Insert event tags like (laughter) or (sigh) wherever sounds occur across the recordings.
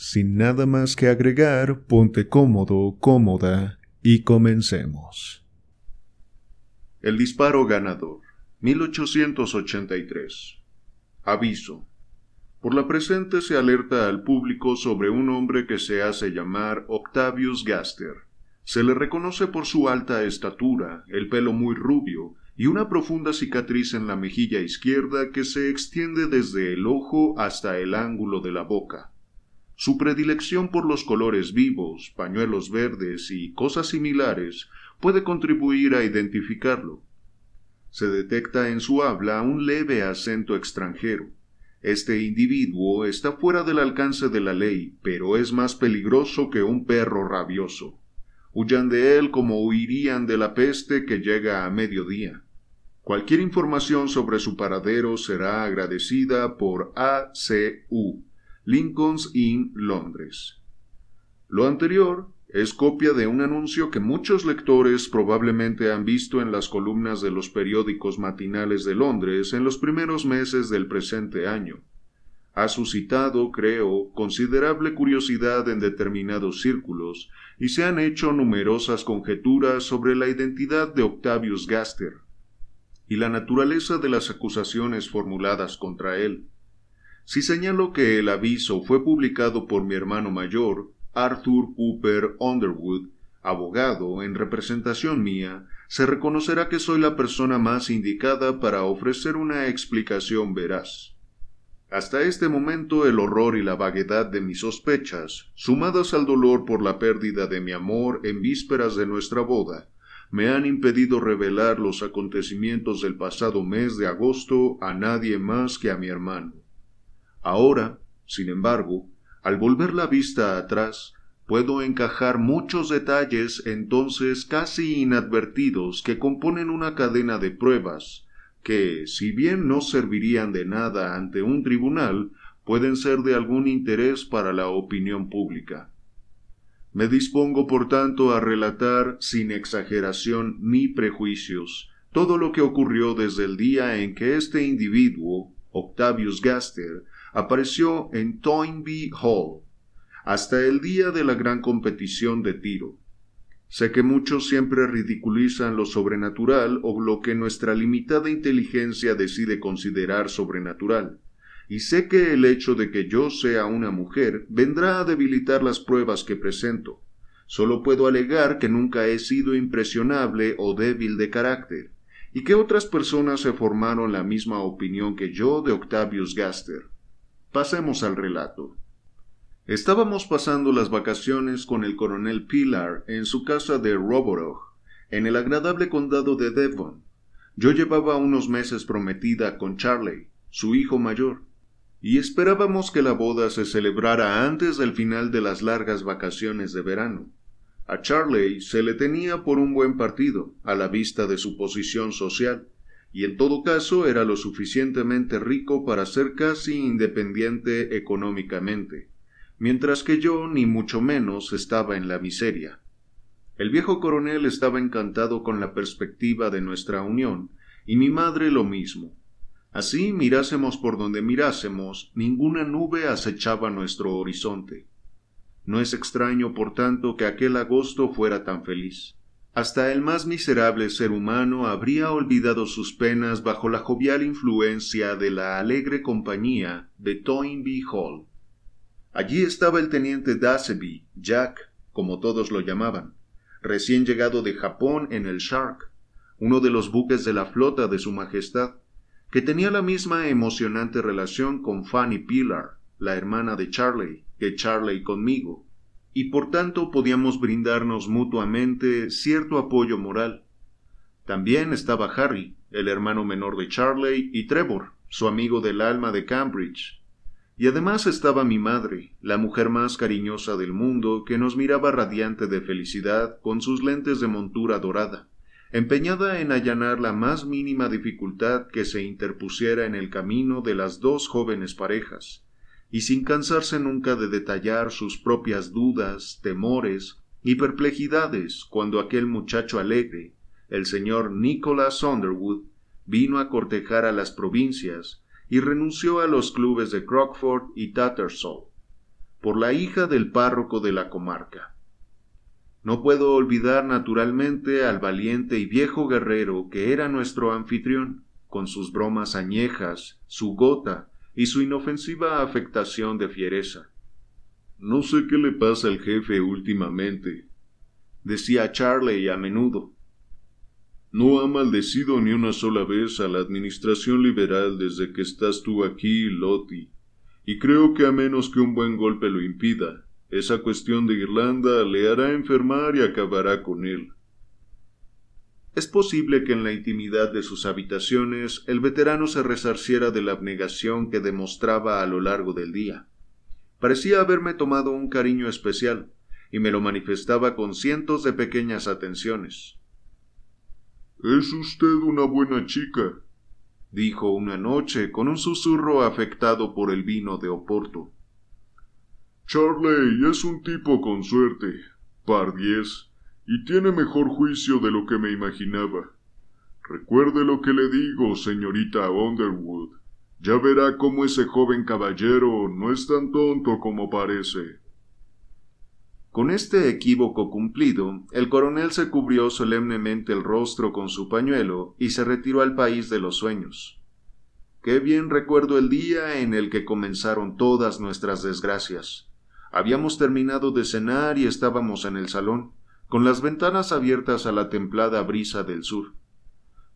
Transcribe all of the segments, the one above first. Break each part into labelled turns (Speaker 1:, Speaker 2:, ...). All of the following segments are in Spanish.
Speaker 1: Sin nada más que agregar, ponte cómodo, cómoda y comencemos.
Speaker 2: El disparo ganador, 1883. Aviso. Por la presente se alerta al público sobre un hombre que se hace llamar Octavius Gaster. Se le reconoce por su alta estatura, el pelo muy rubio y una profunda cicatriz en la mejilla izquierda que se extiende desde el ojo hasta el ángulo de la boca. Su predilección por los colores vivos, pañuelos verdes y cosas similares puede contribuir a identificarlo. Se detecta en su habla un leve acento extranjero. Este individuo está fuera del alcance de la ley, pero es más peligroso que un perro rabioso. Huyan de él como huirían de la peste que llega a mediodía. Cualquier información sobre su paradero será agradecida por ACU. Lincoln's Inn, Londres. Lo anterior es copia de un anuncio que muchos lectores probablemente han visto en las columnas de los periódicos matinales de Londres en los primeros meses del presente año. Ha suscitado, creo, considerable curiosidad en determinados círculos y se han hecho numerosas conjeturas sobre la identidad de Octavius Gaster y la naturaleza de las acusaciones formuladas contra él. Si señalo que el aviso fue publicado por mi hermano mayor, Arthur Cooper Underwood, abogado en representación mía, se reconocerá que soy la persona más indicada para ofrecer una explicación veraz. Hasta este momento el horror y la vaguedad de mis sospechas, sumadas al dolor por la pérdida de mi amor en vísperas de nuestra boda, me han impedido revelar los acontecimientos del pasado mes de agosto a nadie más que a mi hermano. Ahora, sin embargo, al volver la vista atrás, puedo encajar muchos detalles entonces casi inadvertidos que componen una cadena de pruebas, que, si bien no servirían de nada ante un tribunal, pueden ser de algún interés para la opinión pública. Me dispongo, por tanto, a relatar, sin exageración ni prejuicios, todo lo que ocurrió desde el día en que este individuo, Octavius Gaster, apareció en Toynbee Hall hasta el día de la gran competición de tiro. Sé que muchos siempre ridiculizan lo sobrenatural o lo que nuestra limitada inteligencia decide considerar sobrenatural, y sé que el hecho de que yo sea una mujer vendrá a debilitar las pruebas que presento. Solo puedo alegar que nunca he sido impresionable o débil de carácter, y que otras personas se formaron la misma opinión que yo de Octavius Gaster. Pasemos al relato. Estábamos pasando las vacaciones con el coronel Pilar en su casa de Roborog, en el agradable condado de Devon. Yo llevaba unos meses prometida con Charley, su hijo mayor, y esperábamos que la boda se celebrara antes del final de las largas vacaciones de verano. A Charley se le tenía por un buen partido, a la vista de su posición social, y en todo caso era lo suficientemente rico para ser casi independiente económicamente, mientras que yo ni mucho menos estaba en la miseria. El viejo coronel estaba encantado con la perspectiva de nuestra unión, y mi madre lo mismo. Así mirásemos por donde mirásemos, ninguna nube acechaba nuestro horizonte. No es extraño, por tanto, que aquel agosto fuera tan feliz. Hasta el más miserable ser humano habría olvidado sus penas bajo la jovial influencia de la alegre compañía de Toynbee Hall. Allí estaba el teniente Daseby, Jack, como todos lo llamaban, recién llegado de Japón en el Shark, uno de los buques de la flota de su Majestad, que tenía la misma emocionante relación con Fanny Pilar, la hermana de Charley, que Charley conmigo, y por tanto podíamos brindarnos mutuamente cierto apoyo moral. También estaba Harry, el hermano menor de Charley, y Trevor, su amigo del alma de Cambridge. Y además estaba mi madre, la mujer más cariñosa del mundo, que nos miraba radiante de felicidad con sus lentes de montura dorada, empeñada en allanar la más mínima dificultad que se interpusiera en el camino de las dos jóvenes parejas, y sin cansarse nunca de detallar sus propias dudas, temores y perplejidades cuando aquel muchacho alegre, el señor Nicholas Underwood, vino a cortejar a las provincias y renunció a los clubes de Crockford y Tattersall, por la hija del párroco de la comarca. No puedo olvidar naturalmente al valiente y viejo guerrero que era nuestro anfitrión, con sus bromas añejas, su gota y su inofensiva afectación de fiereza.
Speaker 3: No sé qué le pasa al jefe últimamente, decía Charley a menudo. No ha maldecido ni una sola vez a la administración liberal desde que estás tú aquí, Lottie, y creo que a menos que un buen golpe lo impida, esa cuestión de Irlanda le hará enfermar y acabará con él.
Speaker 2: Es posible que en la intimidad de sus habitaciones el veterano se resarciera de la abnegación que demostraba a lo largo del día. Parecía haberme tomado un cariño especial, y me lo manifestaba con cientos de pequeñas atenciones.
Speaker 3: Es usted una buena chica, dijo una noche con un susurro afectado por el vino de Oporto. Charley es un tipo con suerte, par diez, y tiene mejor juicio de lo que me imaginaba. Recuerde lo que le digo, señorita Underwood. Ya verá cómo ese joven caballero no es tan tonto como parece.
Speaker 2: Con este equívoco cumplido, el coronel se cubrió solemnemente el rostro con su pañuelo y se retiró al país de los sueños. Qué bien recuerdo el día en el que comenzaron todas nuestras desgracias. Habíamos terminado de cenar y estábamos en el salón, con las ventanas abiertas a la templada brisa del sur.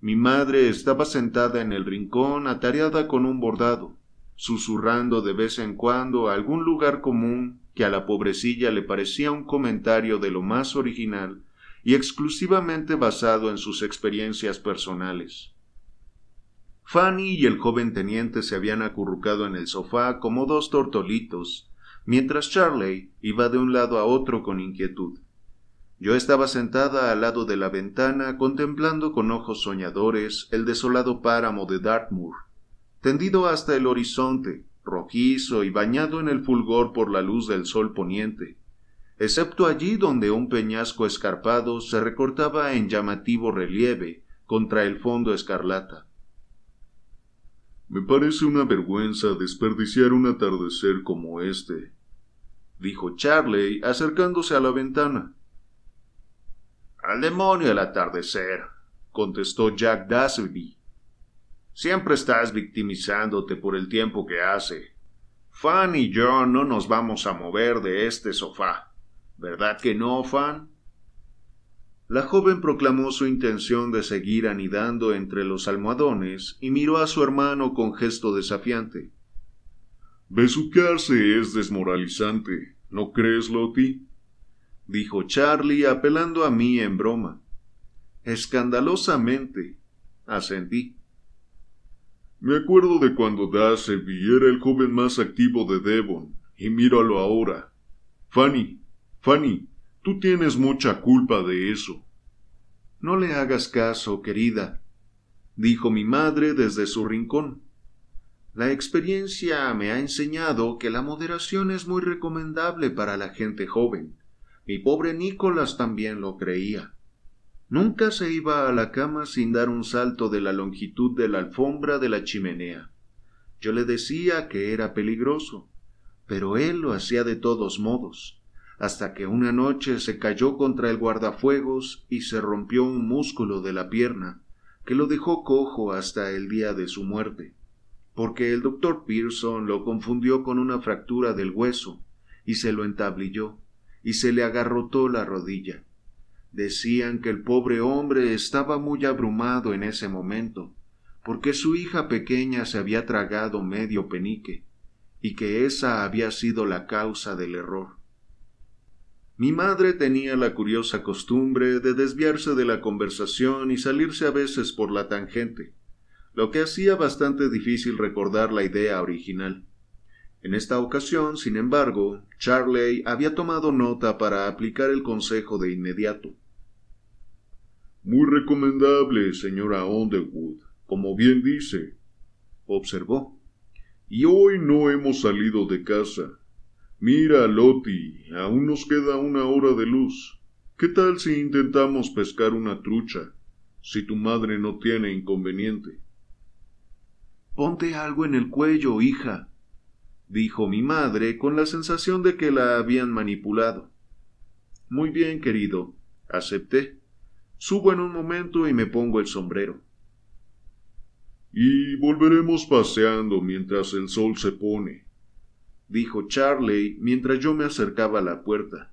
Speaker 2: Mi madre estaba sentada en el rincón atareada con un bordado, susurrando de vez en cuando algún lugar común que a la pobrecilla le parecía un comentario de lo más original y exclusivamente basado en sus experiencias personales. Fanny y el joven teniente se habían acurrucado en el sofá como dos tortolitos, mientras Charley iba de un lado a otro con inquietud. Yo estaba sentada al lado de la ventana contemplando con ojos soñadores el desolado páramo de Dartmoor, tendido hasta el horizonte, rojizo y bañado en el fulgor por la luz del sol poniente, excepto allí donde un peñasco escarpado se recortaba en llamativo relieve contra el fondo escarlata.
Speaker 3: Me parece una vergüenza desperdiciar un atardecer como este, dijo Charley acercándose a la ventana.
Speaker 2: Al demonio el atardecer, contestó Jack Dasby, Siempre estás victimizándote por el tiempo que hace. Fan y yo no nos vamos a mover de este sofá. ¿Verdad que no, Fan? La joven proclamó su intención de seguir anidando entre los almohadones y miró a su hermano con gesto desafiante.
Speaker 3: Besuquearse es desmoralizante, ¿no crees, Lottie?
Speaker 2: Dijo Charlie apelando a mí en broma. Escandalosamente, asentí.
Speaker 3: Me acuerdo de cuando Daseby era el joven más activo de Devon, y míralo ahora. Fanny, Fanny, tú tienes mucha culpa de eso.
Speaker 2: No le hagas caso, querida, dijo mi madre desde su rincón. La experiencia me ha enseñado que la moderación es muy recomendable para la gente joven. Mi pobre Nicolás también lo creía. Nunca se iba a la cama sin dar un salto de la longitud de la alfombra de la chimenea. Yo le decía que era peligroso, pero él lo hacía de todos modos, hasta que una noche se cayó contra el guardafuegos y se rompió un músculo de la pierna, que lo dejó cojo hasta el día de su muerte, porque el doctor Pearson lo confundió con una fractura del hueso, y se lo entablilló, y se le agarrotó la rodilla. Decían que el pobre hombre estaba muy abrumado en ese momento, porque su hija pequeña se había tragado medio penique, y que esa había sido la causa del error. Mi madre tenía la curiosa costumbre de desviarse de la conversación y salirse a veces por la tangente, lo que hacía bastante difícil recordar la idea original. En esta ocasión, sin embargo, Charley había tomado nota para aplicar el consejo de inmediato. Muy recomendable, señora Underwood, como bien dice, observó. Y hoy no hemos salido de casa. Mira, Lottie, aún nos queda una hora de luz. ¿Qué tal si intentamos pescar una trucha? Si tu madre no tiene inconveniente. Ponte algo en el cuello, hija, dijo mi madre con la sensación de que la habían manipulado. Muy bien, querido, acepté. Subo en un momento y me pongo el sombrero. Y volveremos paseando mientras el sol se pone, dijo Charley mientras yo me acercaba a la puerta.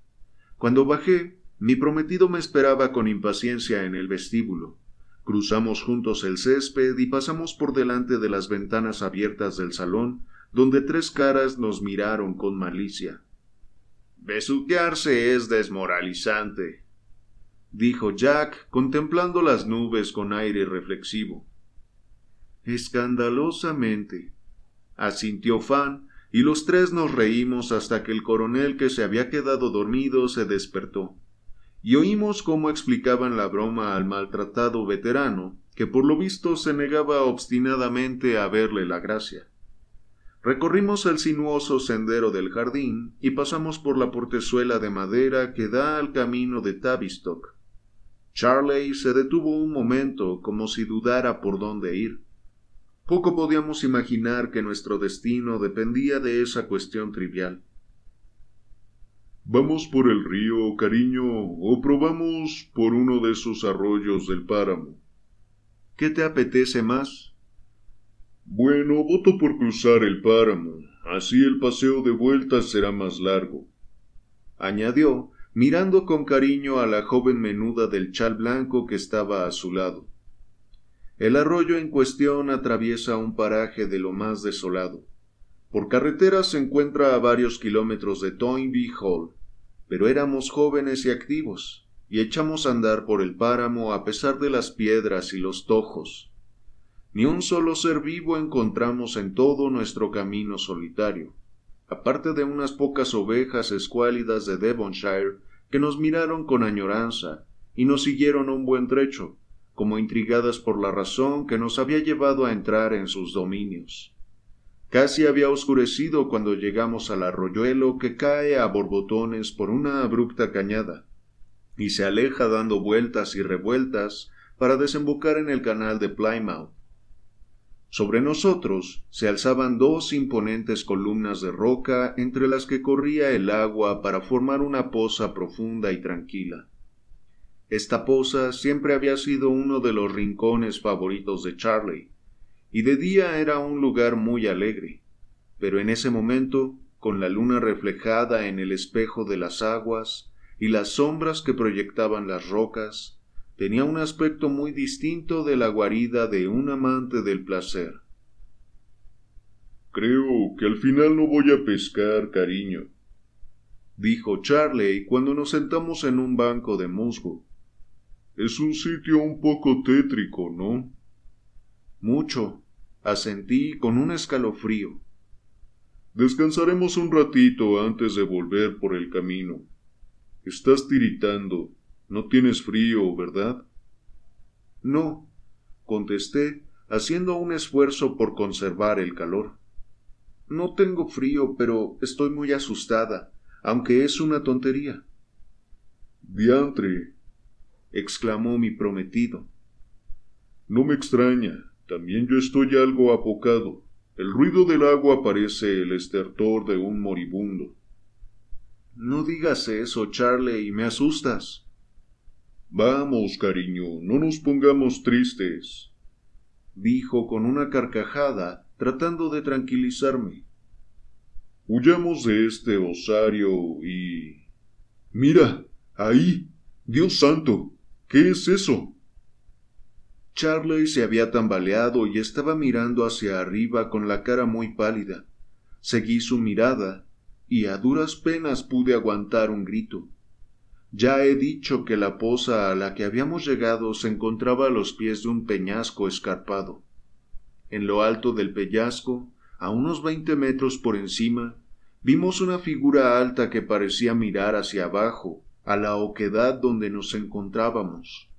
Speaker 2: Cuando bajé, mi prometido me esperaba con impaciencia en el vestíbulo. Cruzamos juntos el césped y pasamos por delante de las ventanas abiertas del salón, donde tres caras nos miraron con malicia. Besuquearse es desmoralizante, dijo Jack, contemplando las nubes con aire reflexivo. Escandalosamente, asintió Fan, y los tres nos reímos hasta que el coronel que se había quedado dormido se despertó, y oímos cómo explicaban la broma al maltratado veterano, que por lo visto se negaba obstinadamente a verle la gracia. Recorrimos el sinuoso sendero del jardín y pasamos por la portezuela de madera que da al camino de Tavistock, Charley se detuvo un momento como si dudara por dónde ir. Poco podíamos imaginar que nuestro destino dependía de esa cuestión trivial. ¿Vamos por el río, cariño, o probamos por uno de esos arroyos del páramo? ¿Qué te apetece más? Bueno, voto por cruzar el páramo. Así el paseo de vuelta será más largo. Añadió, mirando con cariño a la joven menuda del chal blanco que estaba a su lado. El arroyo en cuestión atraviesa un paraje de lo más desolado. Por carretera se encuentra a varios kilómetros de Toynbee Hall, pero éramos jóvenes y activos, y echamos a andar por el páramo a pesar de las piedras y los tojos. Ni un solo ser vivo encontramos en todo nuestro camino solitario aparte de unas pocas ovejas escuálidas de Devonshire que nos miraron con añoranza y nos siguieron un buen trecho, como intrigadas por la razón que nos había llevado a entrar en sus dominios. Casi había oscurecido cuando llegamos al arroyuelo que cae a borbotones por una abrupta cañada, y se aleja dando vueltas y revueltas para desembocar en el canal de Plymouth. Sobre nosotros se alzaban dos imponentes columnas de roca entre las que corría el agua para formar una poza profunda y tranquila. Esta poza siempre había sido uno de los rincones favoritos de Charley, y de día era un lugar muy alegre, pero en ese momento, con la luna reflejada en el espejo de las aguas y las sombras que proyectaban las rocas, tenía un aspecto muy distinto de la guarida de un amante del placer. Creo que al final no voy a pescar, cariño, dijo Charley cuando nos sentamos en un banco de musgo. Es un sitio un poco tétrico, ¿no? Mucho, asentí con un escalofrío. Descansaremos un ratito antes de volver por el camino. Estás tiritando. No tienes frío, ¿verdad? No, contesté, haciendo un esfuerzo por conservar el calor. No tengo frío, pero estoy muy asustada, aunque es una tontería. Diantre, exclamó mi prometido. No me extraña, también yo estoy algo apocado. El ruido del agua parece el estertor de un moribundo. No digas eso, Charlie, me asustas. Vamos, cariño, no nos pongamos tristes, dijo con una carcajada, tratando de tranquilizarme. Huyamos de este osario y... Mira, ahí. Dios santo. ¿Qué es eso? Charley se había tambaleado y estaba mirando hacia arriba con la cara muy pálida. Seguí su mirada y a duras penas pude aguantar un grito. Ya he dicho que la poza a la que habíamos llegado se encontraba a los pies de un peñasco escarpado. En lo alto del peñasco, A unos veinte metros por encima, vimos una figura alta que parecía mirar hacia abajo, a la oquedad donde nos encontrábamos.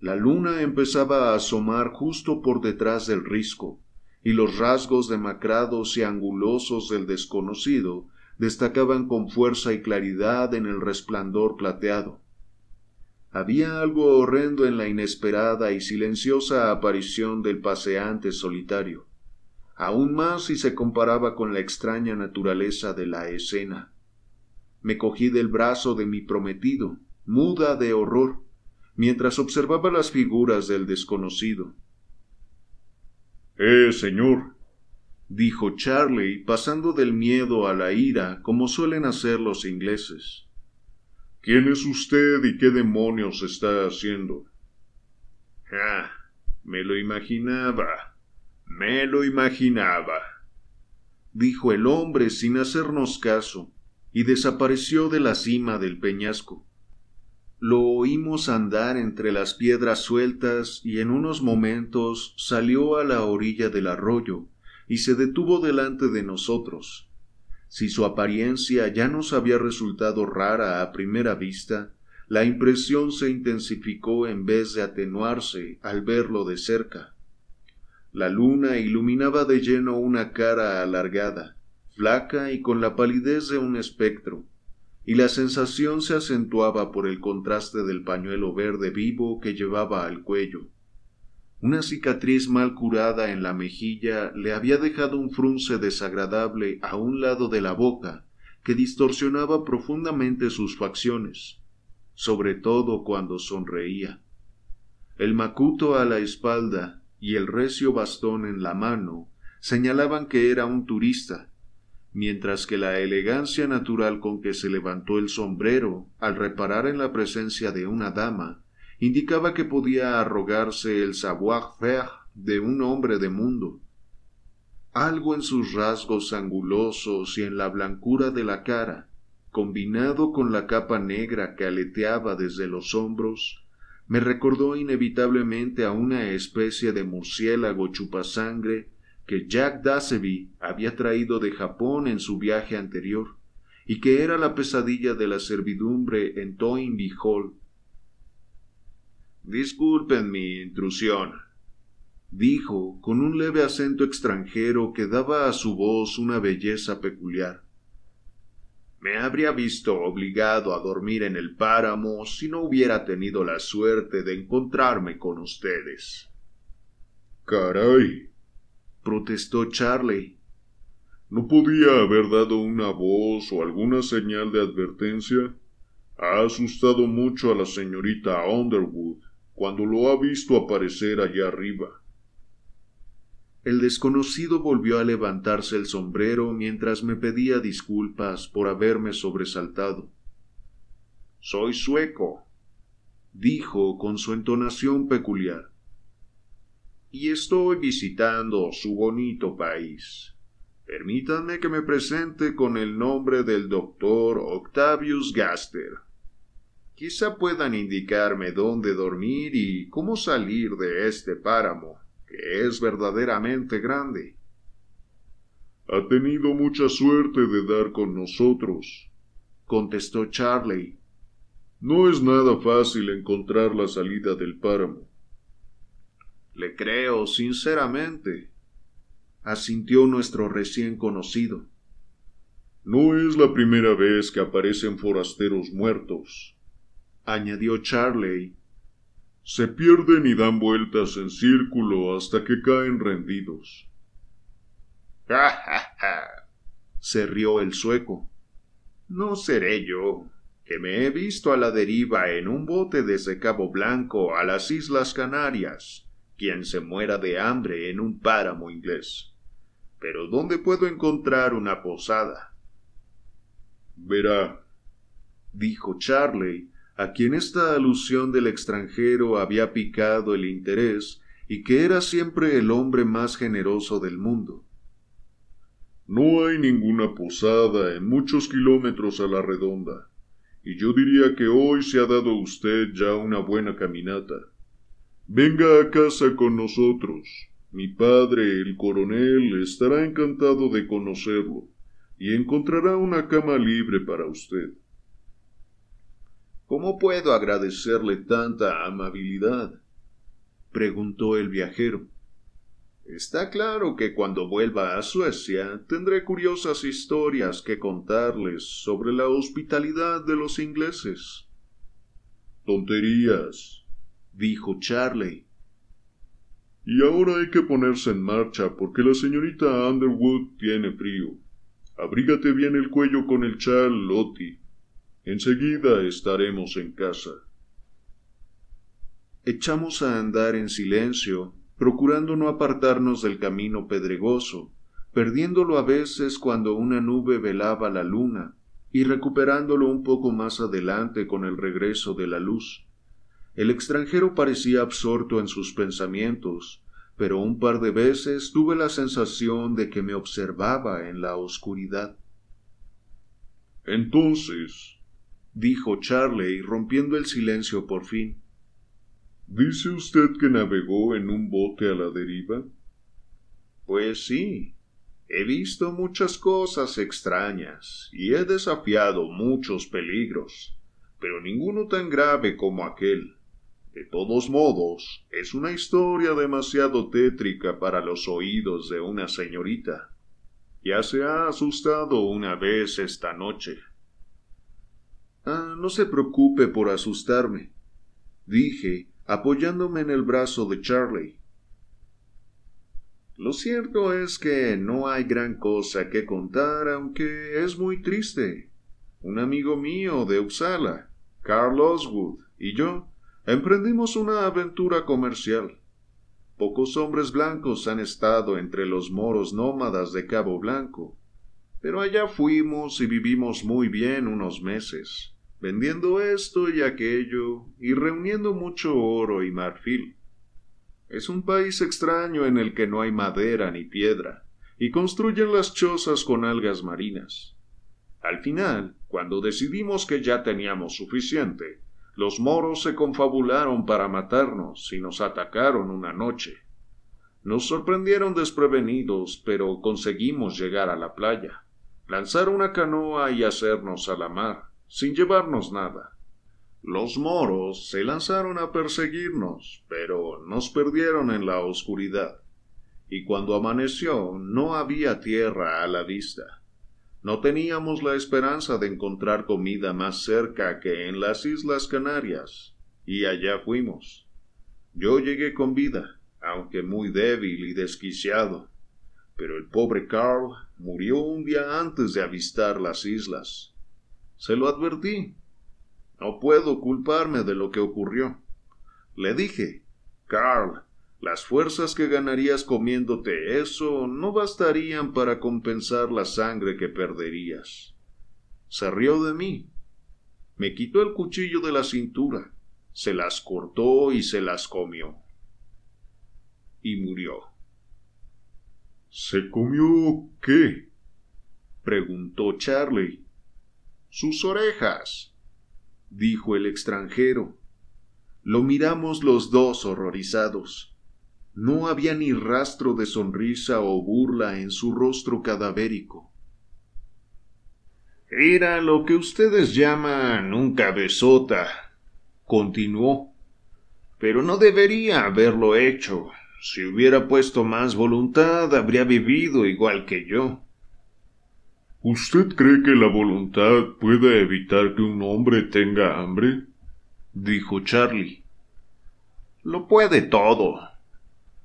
Speaker 2: La luna empezaba a asomar justo por detrás del risco, y los rasgos demacrados y angulosos del desconocido destacaban con fuerza y claridad en el resplandor plateado. Había algo horrendo en la inesperada y silenciosa aparición del paseante solitario, aún más si se comparaba con la extraña naturaleza de la escena. Me cogí del brazo de mi prometido, muda de horror, mientras observaba las figuras del desconocido.
Speaker 3: Eh, señor,
Speaker 2: dijo Charley, pasando del miedo a la ira, como suelen hacer los ingleses.
Speaker 3: ¿Quién es usted y qué demonios está haciendo?
Speaker 2: Ah, me lo imaginaba. Me lo imaginaba. dijo el hombre sin hacernos caso, y desapareció de la cima del peñasco. Lo oímos andar entre las piedras sueltas y en unos momentos salió a la orilla del arroyo y se detuvo delante de nosotros. Si su apariencia ya nos había resultado rara a primera vista, la impresión se intensificó en vez de atenuarse al verlo de cerca. La luna iluminaba de lleno una cara alargada, flaca y con la palidez de un espectro, y la sensación se acentuaba por el contraste del pañuelo verde vivo que llevaba al cuello. Una cicatriz mal curada en la mejilla le había dejado un frunce desagradable a un lado de la boca que distorsionaba profundamente sus facciones, sobre todo cuando sonreía. El macuto a la espalda y el recio bastón en la mano señalaban que era un turista, mientras que la elegancia natural con que se levantó el sombrero al reparar en la presencia de una dama indicaba que podía arrogarse el savoir-faire de un hombre de mundo. Algo en sus rasgos angulosos y en la blancura de la cara, combinado con la capa negra que aleteaba desde los hombros, me recordó inevitablemente a una especie de murciélago chupasangre que Jack Daseby había traído de Japón en su viaje anterior, y que era la pesadilla de la servidumbre en Toynbee. Disculpen mi intrusión, dijo con un leve acento extranjero que daba a su voz una belleza peculiar. Me habría visto obligado a dormir en el páramo si no hubiera tenido la suerte de encontrarme con ustedes.
Speaker 3: Caray,
Speaker 2: protestó Charley.
Speaker 3: ¿No podía haber dado una voz o alguna señal de advertencia? Ha asustado mucho a la señorita Underwood cuando lo ha visto aparecer allá arriba.
Speaker 2: El desconocido volvió a levantarse el sombrero mientras me pedía disculpas por haberme sobresaltado. Soy sueco, dijo con su entonación peculiar y estoy visitando su bonito país. Permítanme que me presente con el nombre del doctor Octavius Gaster. Quizá puedan indicarme dónde dormir y cómo salir de este páramo, que es verdaderamente grande.
Speaker 3: Ha tenido mucha suerte de dar con nosotros,
Speaker 2: contestó Charley.
Speaker 3: No es nada fácil encontrar la salida del páramo.
Speaker 2: Le creo sinceramente, asintió nuestro recién conocido.
Speaker 3: No es la primera vez que aparecen forasteros muertos,
Speaker 2: añadió Charley.
Speaker 3: Se pierden y dan vueltas en círculo hasta que caen rendidos. (laughs)
Speaker 2: ¡Ja, ja, ja! se rió el sueco. No seré yo, que me he visto a la deriva en un bote desde Cabo Blanco a las Islas Canarias quien se muera de hambre en un páramo inglés. Pero ¿dónde puedo encontrar una posada?
Speaker 3: Verá,
Speaker 2: dijo Charley, a quien esta alusión del extranjero había picado el interés y que era siempre el hombre más generoso del mundo.
Speaker 3: No hay ninguna posada en muchos kilómetros a la redonda, y yo diría que hoy se ha dado usted ya una buena caminata. Venga a casa con nosotros.
Speaker 2: Mi padre, el coronel, estará encantado de conocerlo y encontrará una cama libre para usted. ¿Cómo puedo agradecerle tanta amabilidad? preguntó el viajero. Está claro que cuando vuelva a Suecia tendré curiosas historias que contarles sobre la hospitalidad de los ingleses. Tonterías, dijo Charley. Y ahora hay que ponerse en marcha porque la señorita Underwood tiene frío. Abrígate bien el cuello con el chal, Lottie. Enseguida estaremos en casa. Echamos a andar en silencio, procurando no apartarnos del camino pedregoso, perdiéndolo a veces cuando una nube velaba la luna, y recuperándolo un poco más adelante con el regreso de la luz. El extranjero parecía absorto en sus pensamientos, pero un par de veces tuve la sensación de que me observaba en la oscuridad. Entonces, dijo Charley, rompiendo el silencio por fin, ¿dice usted que navegó en un bote a la deriva? Pues sí, he visto muchas cosas extrañas y he desafiado muchos peligros, pero ninguno tan grave como aquel. De todos modos, es una historia demasiado tétrica para los oídos de una señorita. Ya se ha asustado una vez esta noche. Ah, no se preocupe por asustarme, dije, apoyándome en el brazo de Charley. Lo cierto es que no hay gran cosa que contar, aunque es muy triste. Un amigo mío de Uppsala, Carl Oswood, y yo emprendimos una aventura comercial. Pocos hombres blancos han estado entre los moros nómadas de Cabo Blanco, pero allá fuimos y vivimos muy bien unos meses, vendiendo esto y aquello y reuniendo mucho oro y marfil. Es un país extraño en el que no hay madera ni piedra, y construyen las chozas con algas marinas. Al final, cuando decidimos que ya teníamos suficiente, los moros se confabularon para matarnos y nos atacaron una noche. Nos sorprendieron desprevenidos, pero conseguimos llegar a la playa, lanzar una canoa y hacernos a la mar, sin llevarnos nada. Los moros se lanzaron a perseguirnos, pero nos perdieron en la oscuridad, y cuando amaneció no había tierra a la vista. No teníamos la esperanza de encontrar comida más cerca que en las Islas Canarias, y allá fuimos. Yo llegué con vida, aunque muy débil y desquiciado, pero el pobre Carl murió un día antes de avistar las islas. Se lo advertí. No puedo culparme de lo que ocurrió. Le dije, Carl, las fuerzas que ganarías comiéndote eso no bastarían para compensar la sangre que perderías. Se rió de mí. Me quitó el cuchillo de la cintura, se las cortó y se las comió. Y murió. ¿Se comió qué? preguntó Charlie. Sus orejas, dijo el extranjero. Lo miramos los dos horrorizados. No había ni rastro de sonrisa o burla en su rostro cadavérico. Era lo que ustedes llaman un cabezota, continuó. Pero no debería haberlo hecho. Si hubiera puesto más voluntad, habría vivido igual que yo. ¿Usted cree que la voluntad puede evitar que un hombre tenga hambre? dijo Charlie. Lo puede todo,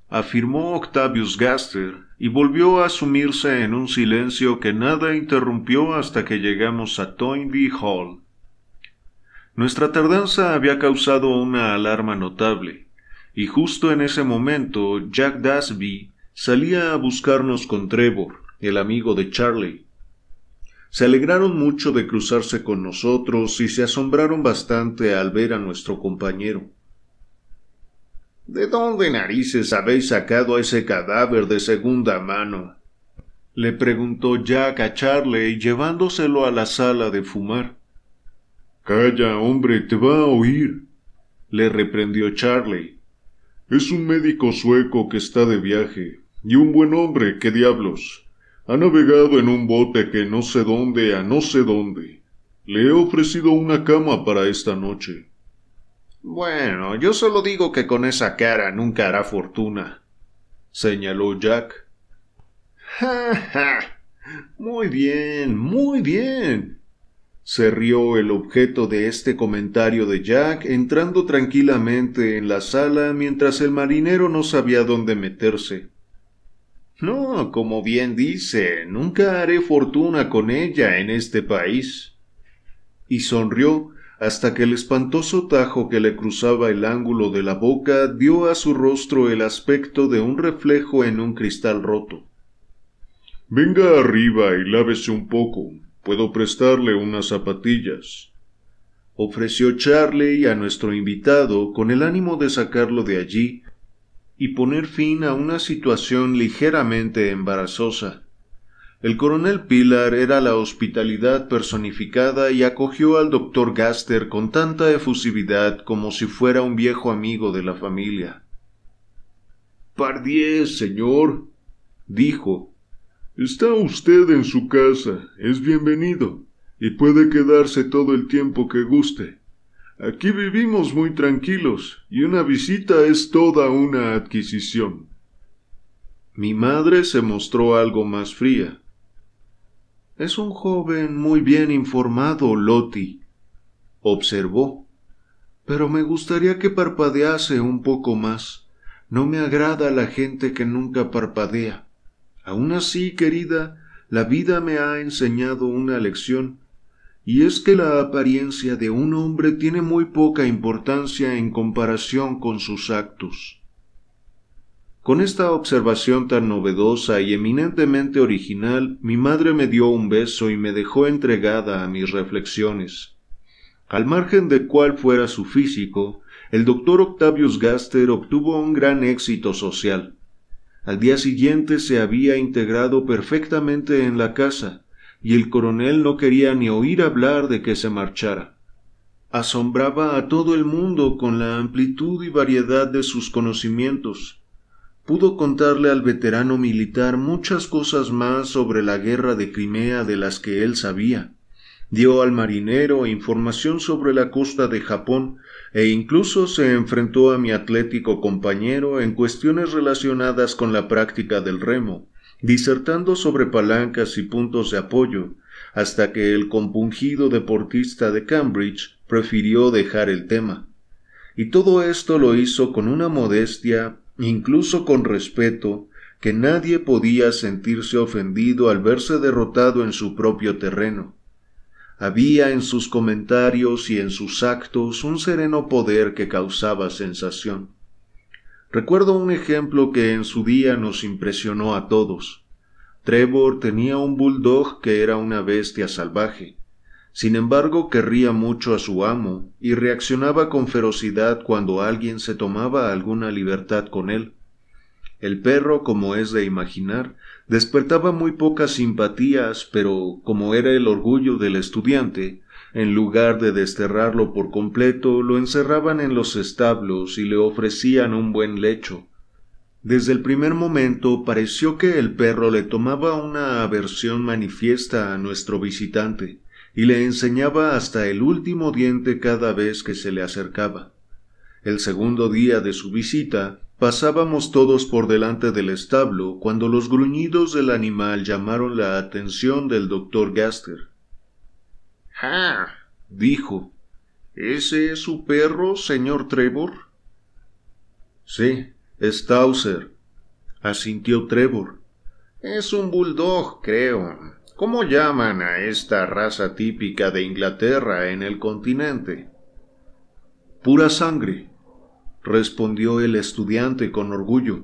Speaker 2: afirmó Octavius Gaster, y volvió a sumirse en un silencio que nada interrumpió hasta que llegamos a Toynbee Hall. Nuestra tardanza había causado una alarma notable, y justo en ese momento Jack Dasby salía a buscarnos con Trevor, el amigo de Charlie. Se alegraron mucho de cruzarse con nosotros y se asombraron bastante al ver a nuestro compañero. ¿De dónde narices habéis sacado ese cadáver de segunda mano? le preguntó Jack a Charley llevándoselo a la sala de fumar. Calla, hombre, te va a oír, le reprendió Charley. Es un médico sueco que está de viaje, y un buen hombre, qué diablos. Ha navegado en un bote que no sé dónde a no sé dónde. Le he ofrecido una cama para esta noche.
Speaker 4: Bueno, yo solo digo que con esa cara nunca hará fortuna, señaló Jack. (laughs)
Speaker 2: Ja, ja. Muy bien, muy bien. Se rió el objeto de este comentario de Jack entrando tranquilamente en la sala mientras el marinero no sabía dónde meterse.
Speaker 4: No, como bien dice, nunca haré fortuna con ella en este país.
Speaker 2: Y sonrió hasta que el espantoso tajo que le cruzaba el ángulo de la boca dio a su rostro el aspecto de un reflejo en un cristal roto. Venga arriba y lávese un poco. Puedo prestarle unas zapatillas. Ofreció Charley a nuestro invitado con el ánimo de sacarlo de allí y poner fin a una situación ligeramente embarazosa. El coronel Pilar era la hospitalidad personificada y acogió al doctor Gaster con tanta efusividad como si fuera un viejo amigo de la familia.
Speaker 3: Pardiez, señor, dijo. Está usted en su casa, es bienvenido, y puede quedarse todo el tiempo que guste. Aquí vivimos muy tranquilos, y una visita es toda una adquisición.
Speaker 2: Mi madre se mostró algo más fría. Es un joven muy bien informado, Loti, observó. Pero me gustaría que parpadease un poco más. No me agrada la gente que nunca parpadea. Aun así, querida, la vida me ha enseñado una lección, y es que la apariencia de un hombre tiene muy poca importancia en comparación con sus actos. Con esta observación tan novedosa y eminentemente original, mi madre me dio un beso y me dejó entregada a mis reflexiones. Al margen de cuál fuera su físico, el doctor Octavius Gaster obtuvo un gran éxito social. Al día siguiente se había integrado perfectamente en la casa, y el coronel no quería ni oír hablar de que se marchara. Asombraba a todo el mundo con la amplitud y variedad de sus conocimientos, pudo contarle al veterano militar muchas cosas más sobre la guerra de Crimea de las que él sabía. Dio al marinero información sobre la costa de Japón e incluso se enfrentó a mi atlético compañero en cuestiones relacionadas con la práctica del remo, disertando sobre palancas y puntos de apoyo, hasta que el compungido deportista de Cambridge prefirió dejar el tema. Y todo esto lo hizo con una modestia incluso con respeto, que nadie podía sentirse ofendido al verse derrotado en su propio terreno. Había en sus comentarios y en sus actos un sereno poder que causaba sensación. Recuerdo un ejemplo que en su día nos impresionó a todos. Trevor tenía un bulldog que era una bestia salvaje. Sin embargo, querría mucho a su amo y reaccionaba con ferocidad cuando alguien se tomaba alguna libertad con él. El perro, como es de imaginar, despertaba muy pocas simpatías, pero como era el orgullo del estudiante, en lugar de desterrarlo por completo, lo encerraban en los establos y le ofrecían un buen lecho. Desde el primer momento pareció que el perro le tomaba una aversión manifiesta a nuestro visitante y le enseñaba hasta el último diente cada vez que se le acercaba. El segundo día de su visita, pasábamos todos por delante del establo cuando los gruñidos del animal llamaron la atención del doctor Gaster.
Speaker 4: —¡Ah! dijo. ¿Ese es su perro, señor Trevor?
Speaker 2: Sí, es Tauser, asintió Trevor.
Speaker 4: Es un bulldog, creo. ¿Cómo llaman a esta raza típica de Inglaterra en el continente?
Speaker 2: Pura sangre, respondió el estudiante con orgullo.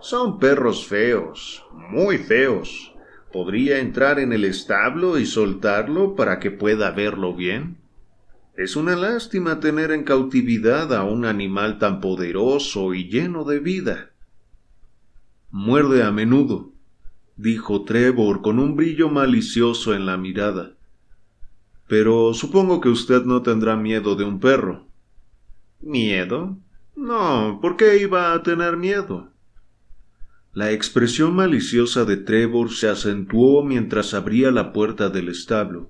Speaker 4: Son perros feos, muy feos. ¿Podría entrar en el establo y soltarlo para que pueda verlo bien? Es una lástima tener en cautividad a un animal tan poderoso y lleno de vida.
Speaker 2: Muerde a menudo, dijo Trevor con un brillo malicioso en la mirada. Pero supongo que usted no tendrá miedo de un perro.
Speaker 4: ¿Miedo?
Speaker 2: No, ¿por qué iba a tener miedo? La expresión maliciosa de Trevor se acentuó mientras abría la puerta del establo.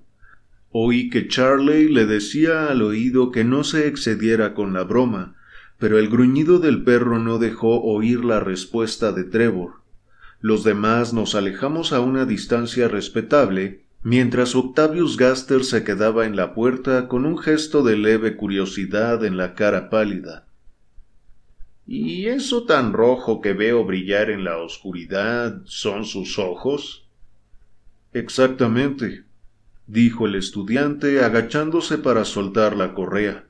Speaker 2: Oí que Charley le decía al oído que no se excediera con la broma, pero el gruñido del perro no dejó oír la respuesta de Trevor. Los demás nos alejamos a una distancia respetable, mientras Octavius Gaster se quedaba en la puerta con un gesto de leve curiosidad en la cara pálida. ¿Y eso tan rojo que veo brillar en la oscuridad son sus ojos?
Speaker 1: Exactamente, dijo el estudiante agachándose para soltar la correa.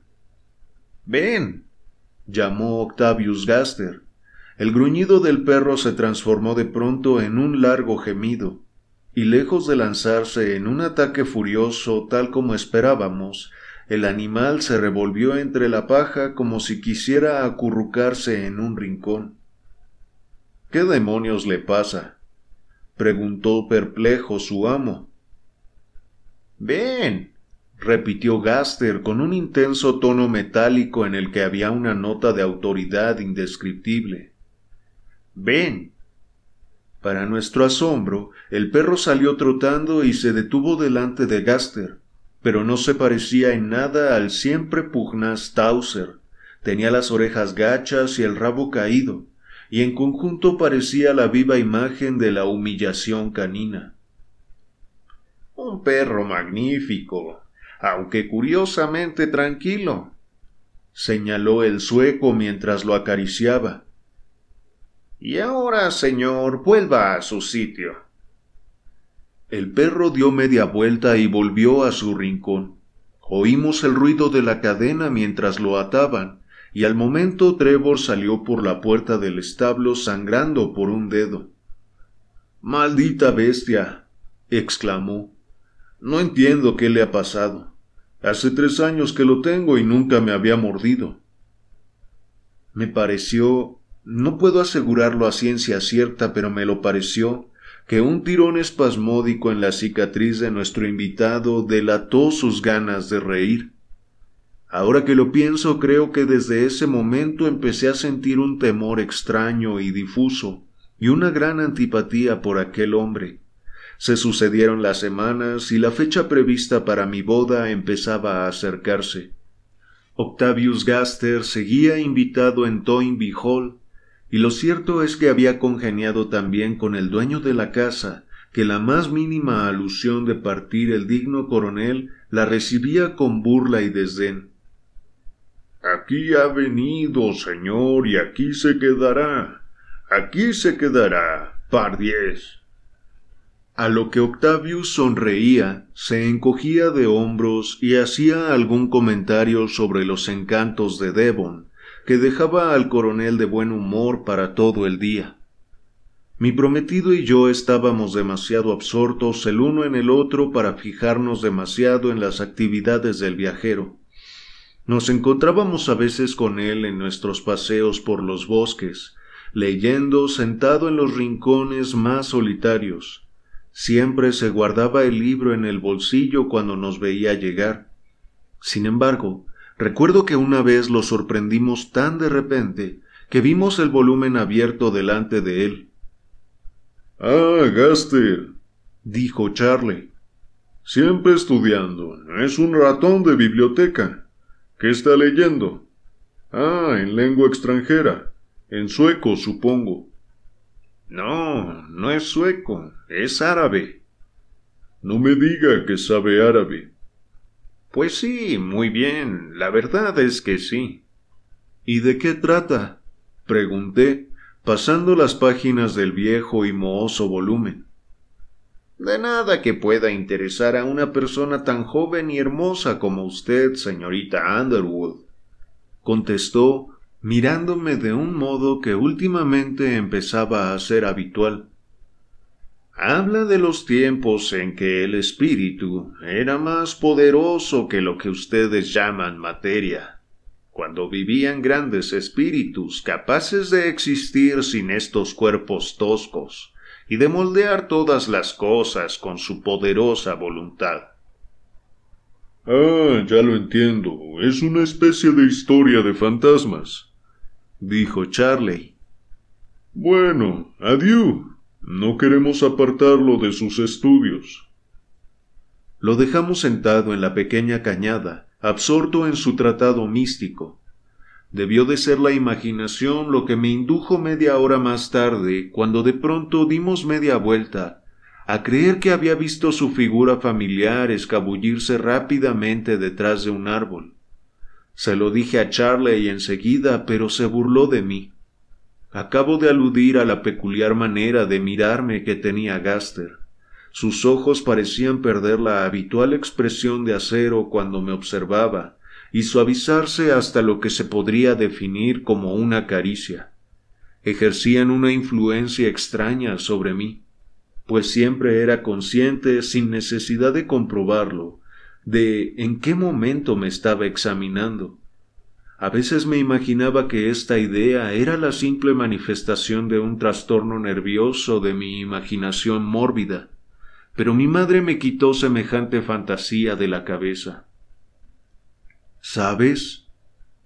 Speaker 2: Ven, llamó Octavius Gaster. El gruñido del perro se transformó de pronto en un largo gemido, y lejos de lanzarse en un ataque furioso tal como esperábamos, el animal se revolvió entre la paja como si quisiera acurrucarse en un rincón. ¿Qué demonios le pasa? preguntó perplejo su amo. Ven, repitió Gaster con un intenso tono metálico en el que había una nota de autoridad indescriptible. Ven. Para nuestro asombro, el perro salió trotando y se detuvo delante de Gaster, pero no se parecía en nada al siempre pugnaz Tauser. Tenía las orejas gachas y el rabo caído, y en conjunto parecía la viva imagen de la humillación canina. Un perro magnífico, aunque curiosamente tranquilo, señaló el sueco mientras lo acariciaba. Y ahora, señor, vuelva a su sitio. El perro dio media vuelta y volvió a su rincón. Oímos el ruido de la cadena mientras lo ataban, y al momento Trevor salió por la puerta del establo sangrando por un dedo. Maldita bestia. exclamó. No entiendo qué le ha pasado. Hace tres años que lo tengo y nunca me había mordido. Me pareció, no puedo asegurarlo a ciencia cierta, pero me lo pareció, que un tirón espasmódico en la cicatriz de nuestro invitado delató sus ganas de reír. Ahora que lo pienso, creo que desde ese momento empecé a sentir un temor extraño y difuso, y una gran antipatía por aquel hombre, se sucedieron las semanas y la fecha prevista para mi boda empezaba a acercarse. Octavius Gaster seguía invitado en Toynbee Hall, y lo cierto es que había congeniado también con el dueño de la casa, que la más mínima alusión de partir el digno coronel la recibía con burla y desdén.
Speaker 3: Aquí ha venido, señor, y aquí se quedará. Aquí se quedará, par diez.
Speaker 2: A lo que Octavius sonreía, se encogía de hombros y hacía algún comentario sobre los encantos de Devon, que dejaba al coronel de buen humor para todo el día. Mi prometido y yo estábamos demasiado absortos el uno en el otro para fijarnos demasiado en las actividades del viajero. Nos encontrábamos a veces con él en nuestros paseos por los bosques, leyendo sentado en los rincones más solitarios, Siempre se guardaba el libro en el bolsillo cuando nos veía llegar. Sin embargo, recuerdo que una vez lo sorprendimos tan de repente que vimos el volumen abierto delante de él.
Speaker 3: Ah, Gaster, dijo Charlie. Siempre estudiando. Es un ratón de biblioteca. ¿Qué está leyendo? Ah, en lengua extranjera. En sueco, supongo.
Speaker 2: No, no es sueco, es árabe.
Speaker 3: No me diga que sabe árabe.
Speaker 2: Pues sí, muy bien, la verdad es que sí.
Speaker 1: ¿Y de qué trata? pregunté, pasando las páginas del viejo y mohoso volumen.
Speaker 2: De nada que pueda interesar a una persona tan joven y hermosa como usted, señorita Underwood, contestó mirándome de un modo que últimamente empezaba a ser habitual. Habla de los tiempos en que el espíritu era más poderoso que lo que ustedes llaman materia, cuando vivían grandes espíritus capaces de existir sin estos cuerpos toscos y de moldear todas las cosas con su poderosa voluntad.
Speaker 3: Ah, ya lo entiendo. Es una especie de historia de fantasmas.
Speaker 2: dijo Charley.
Speaker 3: Bueno, adiós. No queremos apartarlo de sus estudios.
Speaker 2: Lo dejamos sentado en la pequeña cañada, absorto en su tratado místico. Debió de ser la imaginación lo que me indujo media hora más tarde, cuando de pronto dimos media vuelta, a creer que había visto su figura familiar escabullirse rápidamente detrás de un árbol. Se lo dije a Charley enseguida, pero se burló de mí. Acabo de aludir a la peculiar manera de mirarme que tenía Gaster. Sus ojos parecían perder la habitual expresión de acero cuando me observaba, y suavizarse hasta lo que se podría definir como una caricia. Ejercían una influencia extraña sobre mí, pues siempre era consciente, sin necesidad de comprobarlo, de en qué momento me estaba examinando. A veces me imaginaba que esta idea era la simple manifestación de un trastorno nervioso de mi imaginación mórbida, pero mi madre me quitó semejante fantasía de la cabeza. ¿Sabes?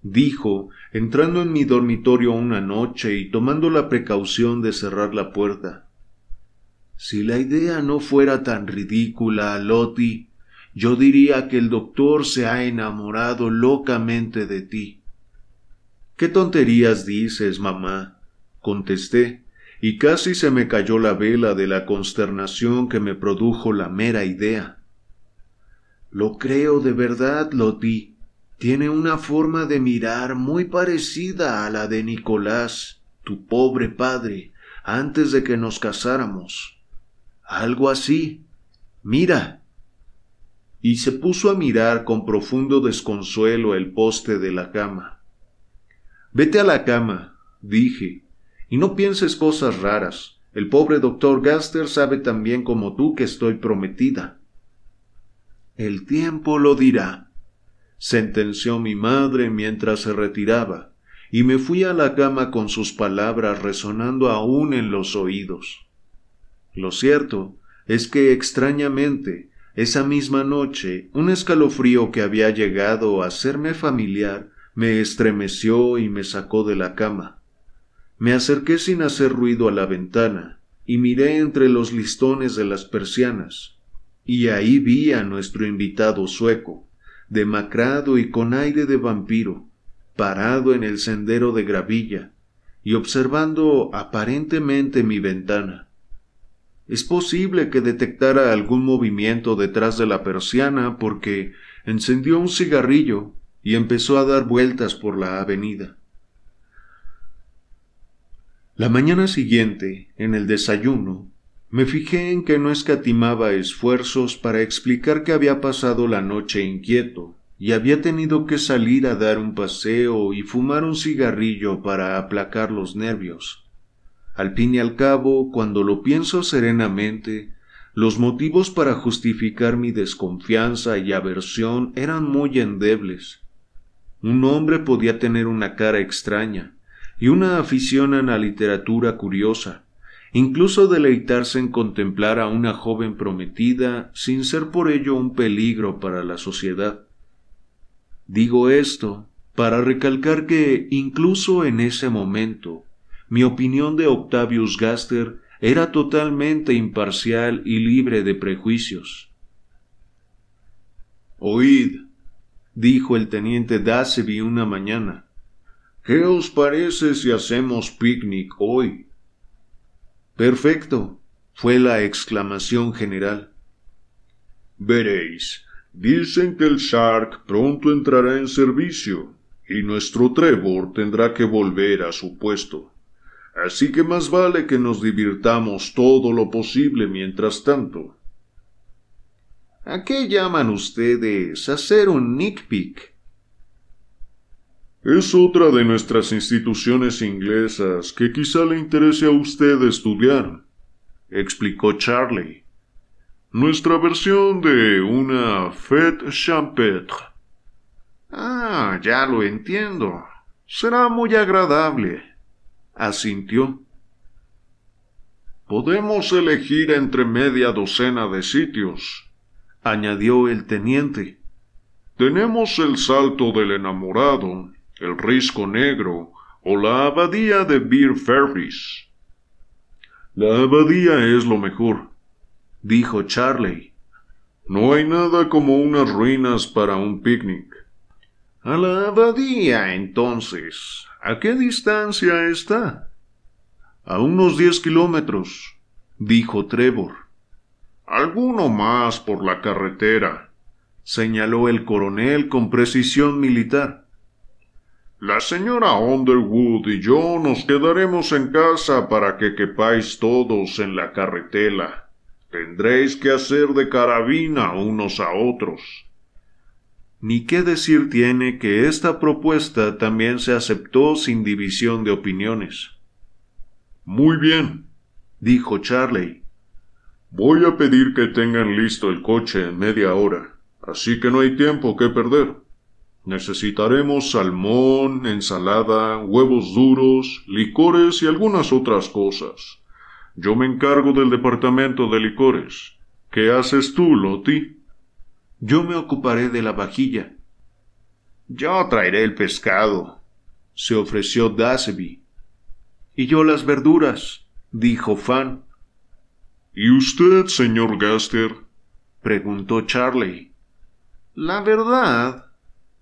Speaker 2: dijo, entrando en mi dormitorio una noche y tomando la precaución de cerrar la puerta. Si la idea no fuera tan ridícula, Lottie, yo diría que el doctor se ha enamorado locamente de ti. ¿Qué tonterías dices, mamá? contesté, y casi se me cayó la vela de la consternación que me produjo la mera idea. Lo creo de verdad, Loti. Tiene una forma de mirar muy parecida a la de Nicolás, tu pobre padre, antes de que nos casáramos. Algo así. Mira y se puso a mirar con profundo desconsuelo el poste de la cama. Vete a la cama, dije, y no pienses cosas raras. El pobre doctor Gaster sabe tan bien como tú que estoy prometida. El tiempo lo dirá, sentenció mi madre mientras se retiraba, y me fui a la cama con sus palabras resonando aún en los oídos. Lo cierto es que extrañamente esa misma noche, un escalofrío que había llegado a serme familiar me estremeció y me sacó de la cama. Me acerqué sin hacer ruido a la ventana y miré entre los listones de las persianas, y ahí vi a nuestro invitado sueco, demacrado y con aire de vampiro, parado en el sendero de gravilla y observando aparentemente mi ventana. Es posible que detectara algún movimiento detrás de la persiana porque encendió un cigarrillo y empezó a dar vueltas por la avenida. La mañana siguiente, en el desayuno, me fijé en que no escatimaba esfuerzos para explicar que había pasado la noche inquieto y había tenido que salir a dar un paseo y fumar un cigarrillo para aplacar los nervios. Al fin y al cabo, cuando lo pienso serenamente, los motivos para justificar mi desconfianza y aversión eran muy endebles. Un hombre podía tener una cara extraña y una afición a la literatura curiosa, incluso deleitarse en contemplar a una joven prometida sin ser por ello un peligro para la sociedad. Digo esto para recalcar que incluso en ese momento mi opinión de Octavius Gaster era totalmente imparcial y libre de prejuicios. Oíd, dijo el teniente Daseby una mañana, ¿qué os parece si hacemos picnic hoy? Perfecto, fue la exclamación general.
Speaker 3: Veréis, dicen que el Shark pronto entrará en servicio y nuestro Trevor tendrá que volver a su puesto. Así que más vale que nos divirtamos todo lo posible mientras tanto.
Speaker 2: ¿A qué llaman ustedes hacer un nickpick?
Speaker 3: Es otra de nuestras instituciones inglesas que quizá le interese a usted estudiar, explicó Charlie. Nuestra versión de una fête champêtre.
Speaker 2: Ah, ya lo entiendo. Será muy agradable asintió.
Speaker 3: Podemos elegir entre media docena de sitios, añadió el teniente. Tenemos el salto del enamorado, el risco negro o la abadía de Beer Ferris. La abadía es lo mejor, dijo Charley. No hay nada como unas ruinas para un picnic.
Speaker 2: A la abadía, entonces. ¿A qué distancia está?
Speaker 3: A unos diez kilómetros, dijo Trevor.
Speaker 5: Alguno más por la carretera, señaló el coronel con precisión militar. La señora Underwood y yo nos quedaremos en casa para que quepáis todos en la carretela. Tendréis que hacer de carabina unos a otros.
Speaker 2: Ni qué decir tiene que esta propuesta también se aceptó sin división de opiniones.
Speaker 3: Muy bien, dijo Charley. Voy a pedir que tengan listo el coche en media hora, así que no hay tiempo que perder. Necesitaremos salmón, ensalada, huevos duros, licores y algunas otras cosas. Yo me encargo del departamento de licores. ¿Qué haces tú, Loti?
Speaker 2: Yo me ocuparé de la vajilla.
Speaker 5: Yo traeré el pescado, se ofreció Dasby.
Speaker 2: Y yo las verduras, dijo Fan.
Speaker 3: ¿Y usted, señor Gaster?
Speaker 2: preguntó Charley.
Speaker 5: La verdad,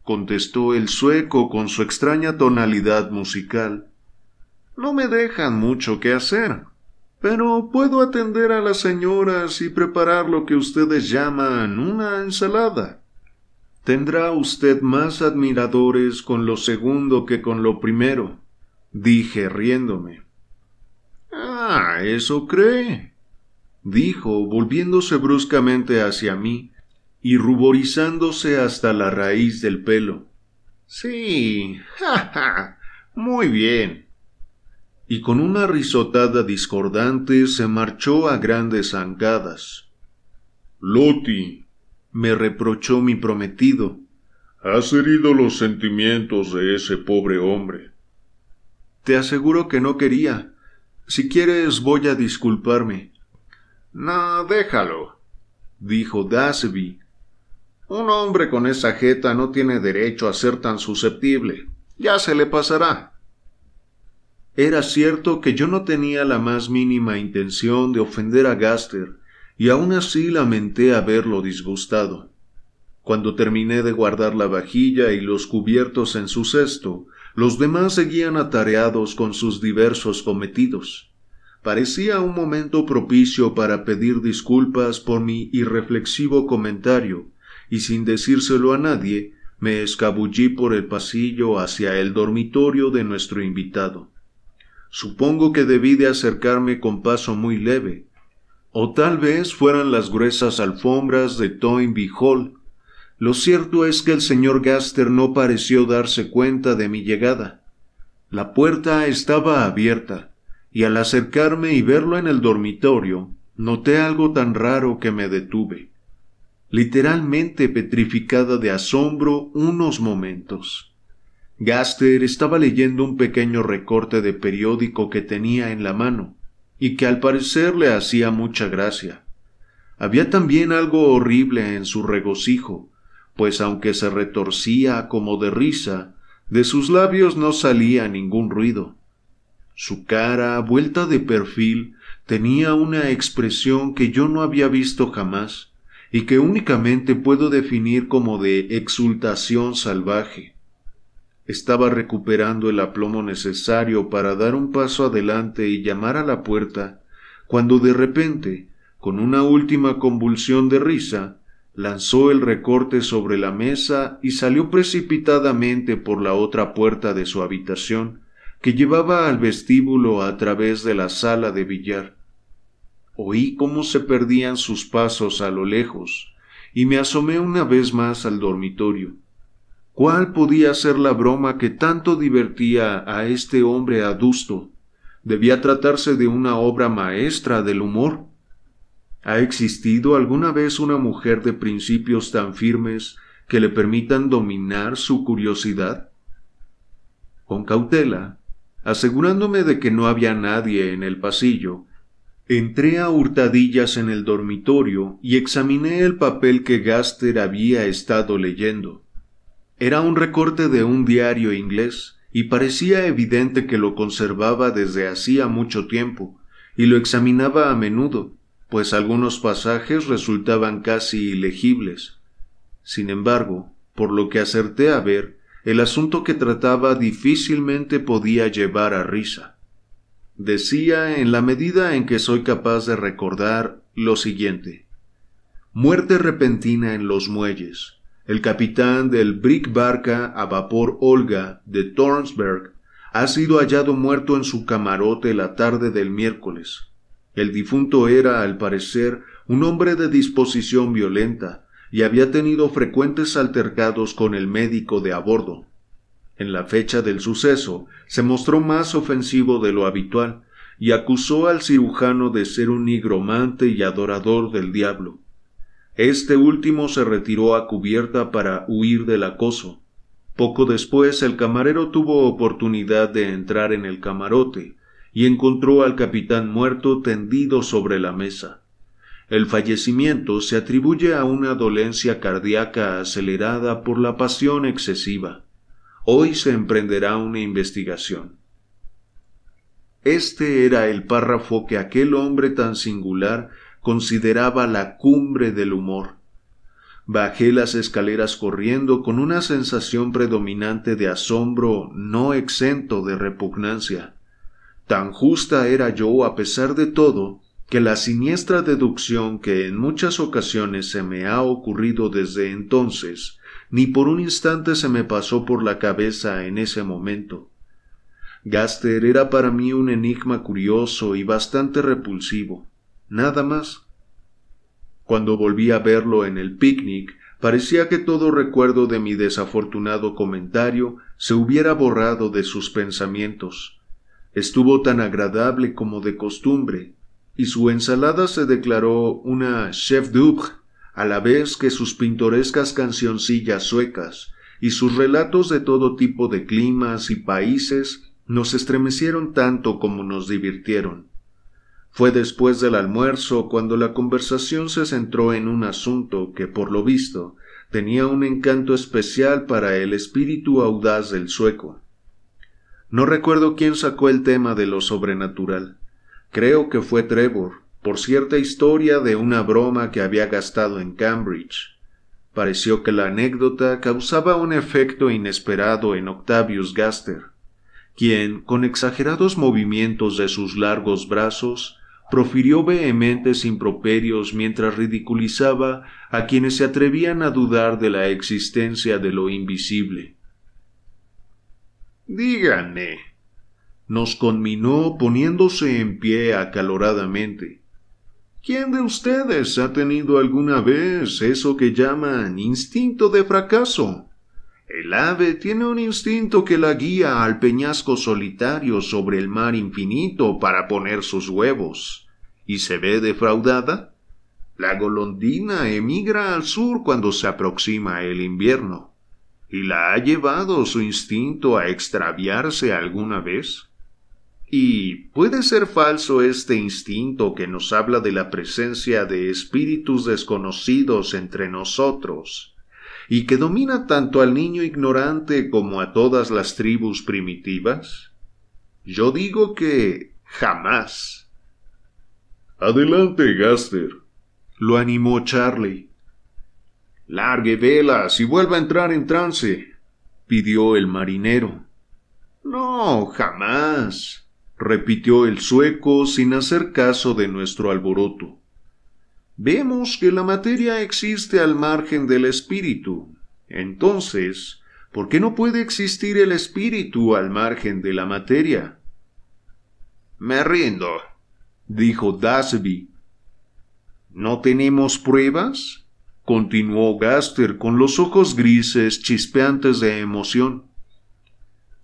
Speaker 5: contestó el sueco con su extraña tonalidad musical. No me dejan mucho que hacer, pero puedo atender a las señoras y preparar lo que ustedes llaman una ensalada.
Speaker 2: Tendrá usted más admiradores con lo segundo que con lo primero, dije riéndome.
Speaker 5: Ah, eso cree, dijo, volviéndose bruscamente hacia mí y ruborizándose hasta la raíz del pelo. Sí, ja, ja, muy bien. Y con una risotada discordante se marchó a grandes zancadas.
Speaker 3: Loti,
Speaker 2: me reprochó mi prometido.
Speaker 3: Has herido los sentimientos de ese pobre hombre.
Speaker 2: Te aseguro que no quería. Si quieres voy a disculparme.
Speaker 5: No, déjalo, dijo Dasby, un hombre con esa jeta no tiene derecho a ser tan susceptible. Ya se le pasará.
Speaker 2: Era cierto que yo no tenía la más mínima intención de ofender a Gaster, y aún así lamenté haberlo disgustado. Cuando terminé de guardar la vajilla y los cubiertos en su cesto, los demás seguían atareados con sus diversos cometidos. Parecía un momento propicio para pedir disculpas por mi irreflexivo comentario, y sin decírselo a nadie, me escabullí por el pasillo hacia el dormitorio de nuestro invitado. Supongo que debí de acercarme con paso muy leve, o tal vez fueran las gruesas alfombras de Toynbee Hall. Lo cierto es que el señor Gaster no pareció darse cuenta de mi llegada. La puerta estaba abierta, y al acercarme y verlo en el dormitorio, noté algo tan raro que me detuve literalmente petrificada de asombro unos momentos. Gaster estaba leyendo un pequeño recorte de periódico que tenía en la mano, y que al parecer le hacía mucha gracia. Había también algo horrible en su regocijo, pues aunque se retorcía como de risa, de sus labios no salía ningún ruido. Su cara, vuelta de perfil, tenía una expresión que yo no había visto jamás, y que únicamente puedo definir como de exultación salvaje. Estaba recuperando el aplomo necesario para dar un paso adelante y llamar a la puerta, cuando de repente, con una última convulsión de risa, lanzó el recorte sobre la mesa y salió precipitadamente por la otra puerta de su habitación, que llevaba al vestíbulo a través de la sala de billar. Oí cómo se perdían sus pasos a lo lejos, y me asomé una vez más al dormitorio. ¿Cuál podía ser la broma que tanto divertía a este hombre adusto? ¿Debía tratarse de una obra maestra del humor? ¿Ha existido alguna vez una mujer de principios tan firmes que le permitan dominar su curiosidad? Con cautela, asegurándome de que no había nadie en el pasillo, Entré a hurtadillas en el dormitorio y examiné el papel que Gaster había estado leyendo. Era un recorte de un diario inglés y parecía evidente que lo conservaba desde hacía mucho tiempo, y lo examinaba a menudo, pues algunos pasajes resultaban casi ilegibles. Sin embargo, por lo que acerté a ver, el asunto que trataba difícilmente podía llevar a risa. Decía, en la medida en que soy capaz de recordar, lo siguiente. Muerte repentina en los muelles. El capitán del brick barca a vapor Olga de Thornsberg ha sido hallado muerto en su camarote la tarde del miércoles. El difunto era, al parecer, un hombre de disposición violenta, y había tenido frecuentes altercados con el médico de a bordo. En la fecha del suceso se mostró más ofensivo de lo habitual, y acusó al cirujano de ser un nigromante y adorador del diablo. Este último se retiró a cubierta para huir del acoso, poco después el camarero tuvo oportunidad de entrar en el camarote y encontró al capitán muerto tendido sobre la mesa. El fallecimiento se atribuye a una dolencia cardíaca acelerada por la pasión excesiva. Hoy se emprenderá una investigación. Este era el párrafo que aquel hombre tan singular consideraba la cumbre del humor. Bajé las escaleras corriendo con una sensación predominante de asombro no exento de repugnancia. Tan justa era yo a pesar de todo, que la siniestra deducción que en muchas ocasiones se me ha ocurrido desde entonces, ni por un instante se me pasó por la cabeza en ese momento. Gaster era para mí un enigma curioso y bastante repulsivo, nada más. Cuando volví a verlo en el picnic, parecía que todo recuerdo de mi desafortunado comentario se hubiera borrado de sus pensamientos. Estuvo tan agradable como de costumbre, y su ensalada se declaró una chef d'oeuvre, a la vez que sus pintorescas cancioncillas suecas y sus relatos de todo tipo de climas y países nos estremecieron tanto como nos divirtieron. Fue después del almuerzo cuando la conversación se centró en un asunto que, por lo visto, tenía un encanto especial para el espíritu audaz del sueco. No recuerdo quién sacó el tema de lo sobrenatural. Creo que fue Trevor, por cierta historia de una broma que había gastado en Cambridge. Pareció que la anécdota causaba un efecto inesperado en Octavius Gaster, quien, con exagerados movimientos de sus largos brazos, profirió vehementes improperios mientras ridiculizaba a quienes se atrevían a dudar de la existencia de lo invisible.
Speaker 5: Díganme,
Speaker 2: nos conminó poniéndose en pie acaloradamente.
Speaker 5: ¿Quién de ustedes ha tenido alguna vez eso que llaman instinto de fracaso? El ave tiene un instinto que la guía al peñasco solitario sobre el mar infinito para poner sus huevos y se ve defraudada? La golondrina emigra al sur cuando se aproxima el invierno. ¿Y la ha llevado su instinto a extraviarse alguna vez? ¿Y puede ser falso este instinto que nos habla de la presencia de espíritus desconocidos entre nosotros, y que domina tanto al niño ignorante como a todas las tribus primitivas? Yo digo que jamás.
Speaker 3: Adelante, Gaster.
Speaker 2: Lo animó Charlie.
Speaker 5: Largue velas y vuelva a entrar en trance, pidió el marinero.
Speaker 2: No, jamás, repitió el sueco sin hacer caso de nuestro alboroto. Vemos que la materia existe al margen del espíritu. Entonces, ¿por qué no puede existir el espíritu al margen de la materia?
Speaker 5: Me rindo,
Speaker 2: dijo Dasby. ¿No tenemos pruebas? continuó Gaster con los ojos grises chispeantes de emoción.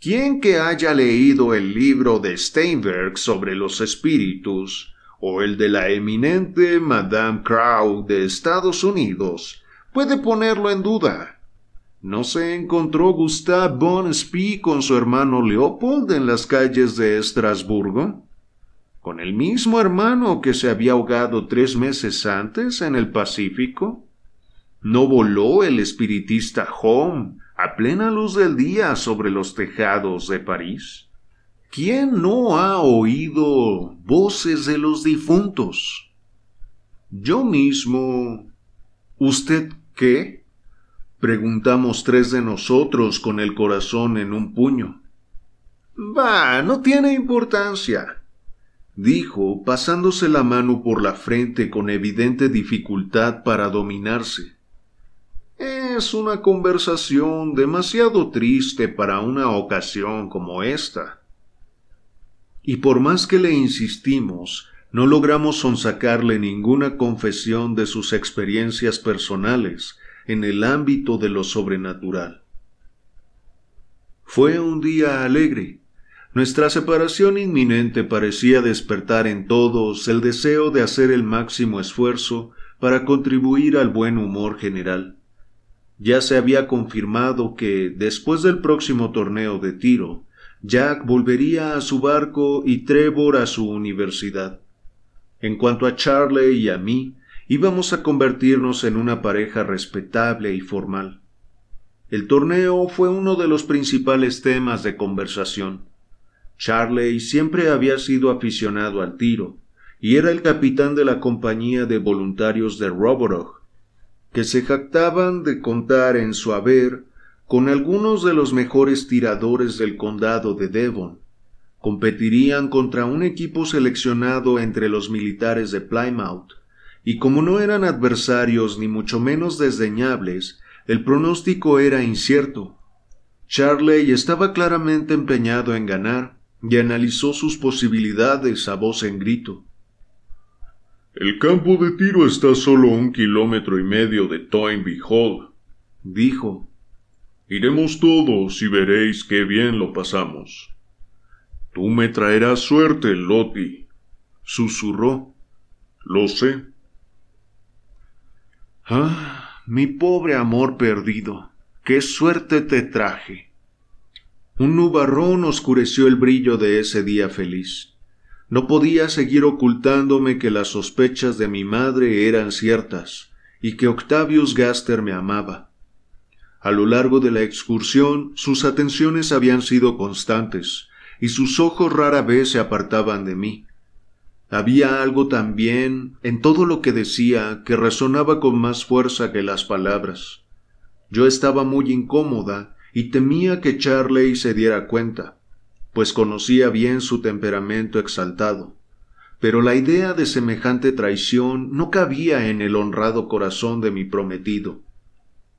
Speaker 5: ¿Quién que haya leído el libro de Steinberg sobre los espíritus, o el de la eminente Madame Crow de Estados Unidos, puede ponerlo en duda? ¿No se encontró Gustave Spee con su hermano Leopold en las calles de Estrasburgo? con el mismo hermano que se había ahogado tres meses antes en el Pacífico? ¿No voló el espiritista Home
Speaker 2: a plena luz del día sobre los tejados de París? ¿Quién no ha oído voces de los difuntos? Yo mismo. ¿Usted qué? Preguntamos tres de nosotros con el corazón en un puño. Bah, no tiene importancia, dijo, pasándose la mano por la frente con evidente dificultad para dominarse. Es una conversación demasiado triste para una ocasión como esta. Y por más que le insistimos, no logramos sonsacarle ninguna confesión de sus experiencias personales en el ámbito de lo sobrenatural. Fue un día alegre. Nuestra separación inminente parecía despertar en todos el deseo de hacer el máximo esfuerzo para contribuir al buen humor general ya se había confirmado que, después del próximo torneo de tiro, Jack volvería a su barco y Trevor a su universidad. En cuanto a Charlie y a mí, íbamos a convertirnos en una pareja respetable y formal. El torneo fue uno de los principales temas de conversación. Charley siempre había sido aficionado al tiro, y era el capitán de la compañía de voluntarios de Roborog, que se jactaban de contar en su haber con algunos de los mejores tiradores del condado de Devon. Competirían contra un equipo seleccionado entre los militares de Plymouth, y como no eran adversarios ni mucho menos desdeñables, el pronóstico era incierto. Charley estaba claramente empeñado en ganar, y analizó sus posibilidades a voz en grito.
Speaker 3: El campo de tiro está solo un kilómetro y medio de Toynbee Hall, dijo. Iremos todos y veréis qué bien lo pasamos. Tú me traerás suerte, Lottie, susurró. Lo sé.
Speaker 2: Ah, mi pobre amor perdido, qué suerte te traje. Un nubarrón oscureció el brillo de ese día feliz. No podía seguir ocultándome que las sospechas de mi madre eran ciertas y que Octavius Gaster me amaba. A lo largo de la excursión sus atenciones habían sido constantes y sus ojos rara vez se apartaban de mí. Había algo también en todo lo que decía que resonaba con más fuerza que las palabras. Yo estaba muy incómoda y temía que Charley se diera cuenta pues conocía bien su temperamento exaltado. Pero la idea de semejante traición no cabía en el honrado corazón de mi prometido.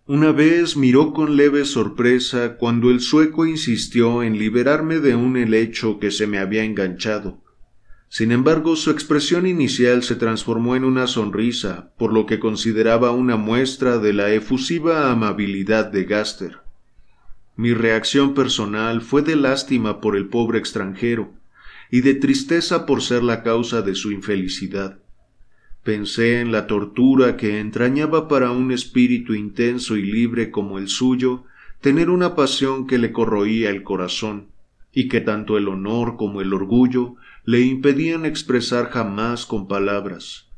Speaker 2: Una vez miró con leve sorpresa cuando el sueco insistió en liberarme de un helecho que se me había enganchado. Sin embargo, su expresión inicial se transformó en una sonrisa, por lo que consideraba una muestra de la efusiva amabilidad de Gaster. Mi reacción personal fue de lástima por el pobre extranjero y de tristeza por ser la causa de su infelicidad. Pensé en la tortura que entrañaba para un espíritu intenso y libre como el suyo tener una pasión que le corroía el corazón, y que tanto el honor como el orgullo le impedían expresar jamás con palabras.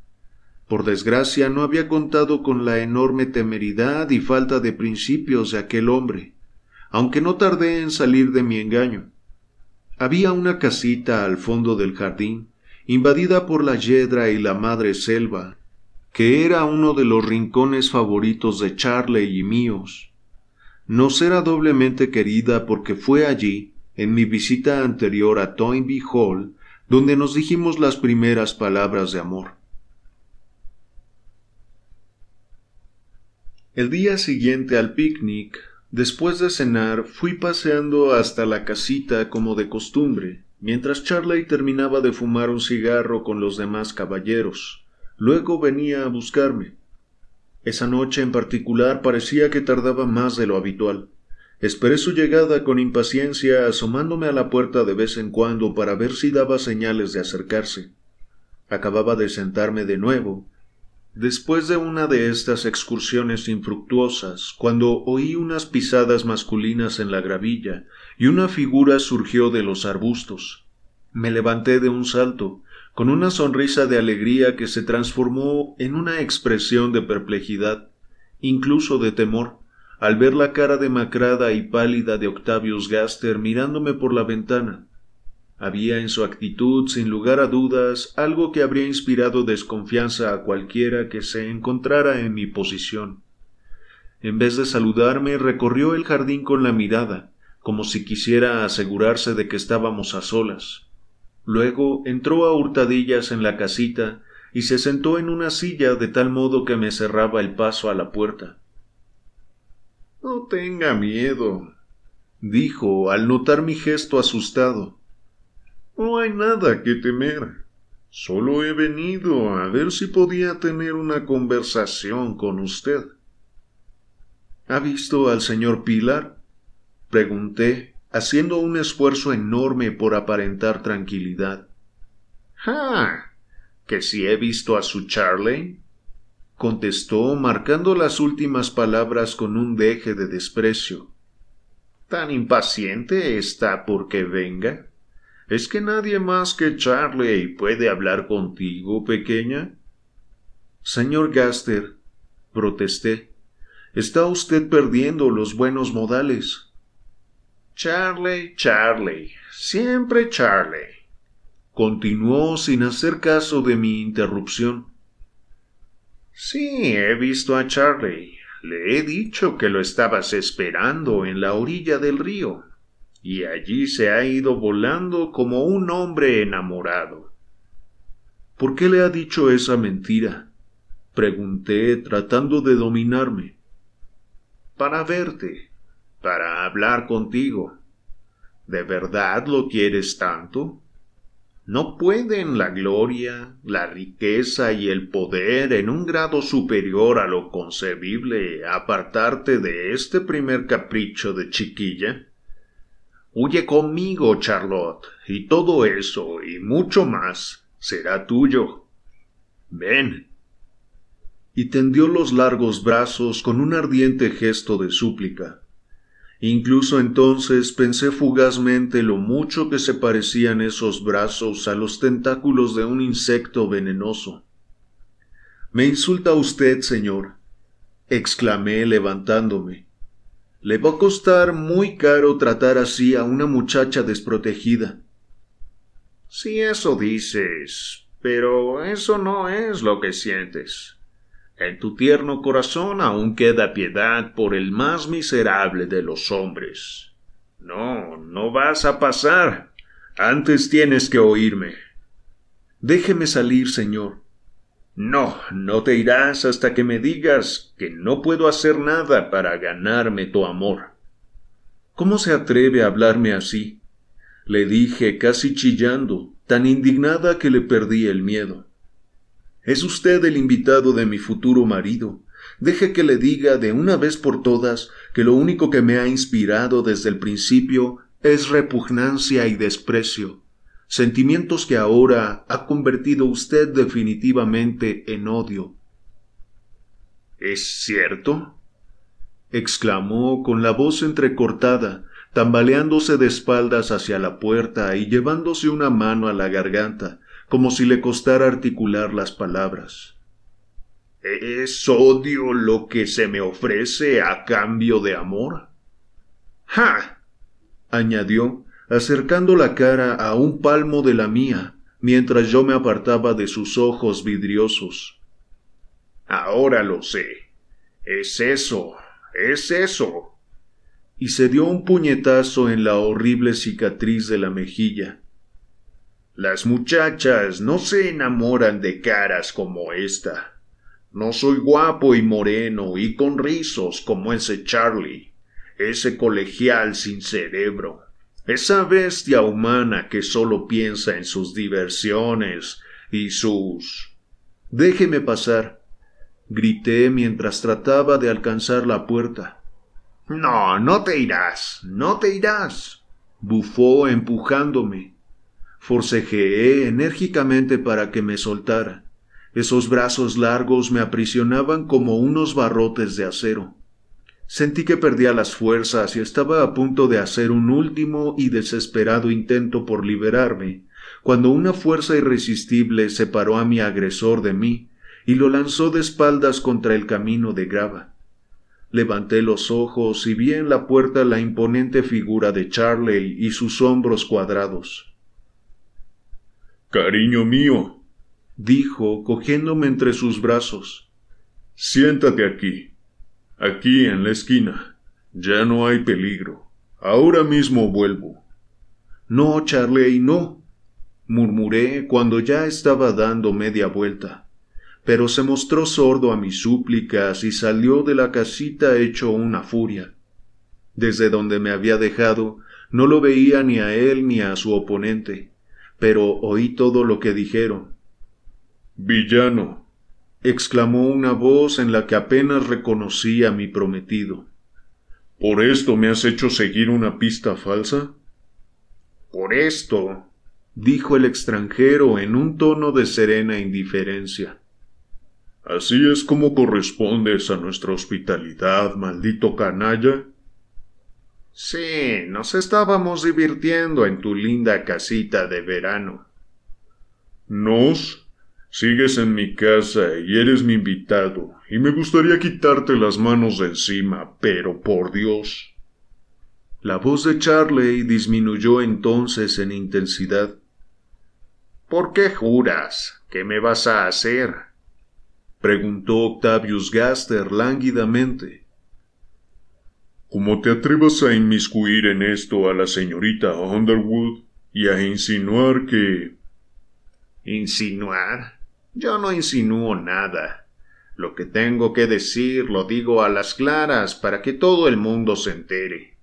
Speaker 2: Por desgracia no había contado con la enorme temeridad y falta de principios de aquel hombre, aunque no tardé en salir de mi engaño. Había una casita al fondo del jardín, invadida por la yedra y la madre selva, que era uno de los rincones favoritos de Charley y míos. Nos era doblemente querida porque fue allí, en mi visita anterior a Toynbee Hall, donde nos dijimos las primeras palabras de amor. El día siguiente al picnic Después de cenar, fui paseando hasta la casita como de costumbre, mientras Charley terminaba de fumar un cigarro con los demás caballeros. Luego venía a buscarme. Esa noche en particular parecía que tardaba más de lo habitual. Esperé su llegada con impaciencia, asomándome a la puerta de vez en cuando para ver si daba señales de acercarse. Acababa de sentarme de nuevo, Después de una de estas excursiones infructuosas, cuando oí unas pisadas masculinas en la gravilla y una figura surgió de los arbustos, me levanté de un salto, con una sonrisa de alegría que se transformó en una expresión de perplejidad, incluso de temor, al ver la cara demacrada y pálida de Octavius Gaster mirándome por la ventana. Había en su actitud, sin lugar a dudas, algo que habría inspirado desconfianza a cualquiera que se encontrara en mi posición. En vez de saludarme, recorrió el jardín con la mirada, como si quisiera asegurarse de que estábamos a solas. Luego entró a hurtadillas en la casita y se sentó en una silla de tal modo que me cerraba el paso a la puerta.
Speaker 5: No tenga miedo, dijo al notar mi gesto asustado. No hay nada que temer. Solo he venido a ver si podía tener una conversación con usted.
Speaker 2: ¿Ha visto al señor Pilar? pregunté, haciendo un esfuerzo enorme por aparentar tranquilidad.
Speaker 5: ¡Ah! ¿Que si he visto a su Charley?
Speaker 2: contestó, marcando las últimas palabras con un deje de desprecio.
Speaker 5: ¿Tan impaciente está porque venga? ¿Es que nadie más que Charley puede hablar contigo, pequeña?
Speaker 2: Señor Gaster, protesté, está usted perdiendo los buenos modales.
Speaker 5: Charley, Charley, siempre Charley.
Speaker 2: Continuó sin hacer caso de mi interrupción.
Speaker 5: Sí, he visto a Charley. Le he dicho que lo estabas esperando en la orilla del río y allí se ha ido volando como un hombre enamorado.
Speaker 2: ¿Por qué le ha dicho esa mentira? pregunté tratando de dominarme.
Speaker 5: Para verte, para hablar contigo. ¿De verdad lo quieres tanto? ¿No pueden la gloria, la riqueza y el poder en un grado superior a lo concebible apartarte de este primer capricho de chiquilla? Huye conmigo, Charlotte, y todo eso y mucho más será tuyo. Ven.
Speaker 2: Y tendió los largos brazos con un ardiente gesto de súplica. Incluso entonces pensé fugazmente lo mucho que se parecían esos brazos a los tentáculos de un insecto venenoso. Me insulta usted, señor, exclamé levantándome. Le va a costar muy caro tratar así a una muchacha desprotegida.
Speaker 5: Si eso dices, pero eso no es lo que sientes. En tu tierno corazón aún queda piedad por el más miserable de los hombres. No, no vas a pasar. Antes tienes que oírme.
Speaker 2: Déjeme salir, señor.
Speaker 5: No, no te irás hasta que me digas que no puedo hacer nada para ganarme tu amor.
Speaker 2: ¿Cómo se atreve a hablarme así? Le dije casi chillando, tan indignada que le perdí el miedo. Es usted el invitado de mi futuro marido. Deje que le diga de una vez por todas que lo único que me ha inspirado desde el principio es repugnancia y desprecio sentimientos que ahora ha convertido usted definitivamente en odio.
Speaker 5: ¿Es cierto?
Speaker 2: exclamó con la voz entrecortada, tambaleándose de espaldas hacia la puerta y llevándose una mano a la garganta, como si le costara articular las palabras.
Speaker 5: ¿Es odio lo que se me ofrece a cambio de amor?
Speaker 2: ¡Ja! añadió, acercando la cara a un palmo de la mía, mientras yo me apartaba de sus ojos vidriosos.
Speaker 5: Ahora lo sé. Es eso. Es eso.
Speaker 2: Y se dio un puñetazo en la horrible cicatriz de la mejilla.
Speaker 5: Las muchachas no se enamoran de caras como esta. No soy guapo y moreno y con rizos como ese Charlie, ese colegial sin cerebro esa bestia humana que solo piensa en sus diversiones y sus...
Speaker 2: Déjeme pasar, grité mientras trataba de alcanzar la puerta.
Speaker 5: No, no te irás, no te irás,
Speaker 2: bufó empujándome. Forcejeé enérgicamente para que me soltara. Esos brazos largos me aprisionaban como unos barrotes de acero. Sentí que perdía las fuerzas y estaba a punto de hacer un último y desesperado intento por liberarme, cuando una fuerza irresistible separó a mi agresor de mí y lo lanzó de espaldas contra el camino de grava. Levanté los ojos y vi en la puerta la imponente figura de Charley y sus hombros cuadrados.
Speaker 3: Cariño mío,
Speaker 2: dijo, cogiéndome entre sus brazos.
Speaker 3: Siéntate aquí, aquí en la esquina. Ya no hay peligro. Ahora mismo vuelvo.
Speaker 2: No, Charley, no, murmuré cuando ya estaba dando media vuelta pero se mostró sordo a mis súplicas y salió de la casita hecho una furia. Desde donde me había dejado, no lo veía ni a él ni a su oponente, pero oí todo lo que dijeron.
Speaker 3: Villano.
Speaker 2: Exclamó una voz en la que apenas reconocí a mi prometido.
Speaker 3: ¿Por esto me has hecho seguir una pista falsa?
Speaker 2: Por esto, dijo el extranjero en un tono de serena indiferencia.
Speaker 3: ¿Así es como correspondes a nuestra hospitalidad, maldito canalla?
Speaker 2: Sí, nos estábamos divirtiendo en tu linda casita de verano.
Speaker 3: ¿Nos? Sigues en mi casa y eres mi invitado, y me gustaría quitarte las manos de encima, pero por Dios.
Speaker 2: La voz de Charley disminuyó entonces en intensidad. ¿Por qué juras? ¿Qué me vas a hacer? preguntó Octavius Gaster lánguidamente.
Speaker 3: Como te atrevas a inmiscuir en esto a la señorita Underwood y a insinuar que...
Speaker 2: ¿Insinuar? Yo no insinúo nada. Lo que tengo que decir lo digo a las claras para que todo el mundo se entere.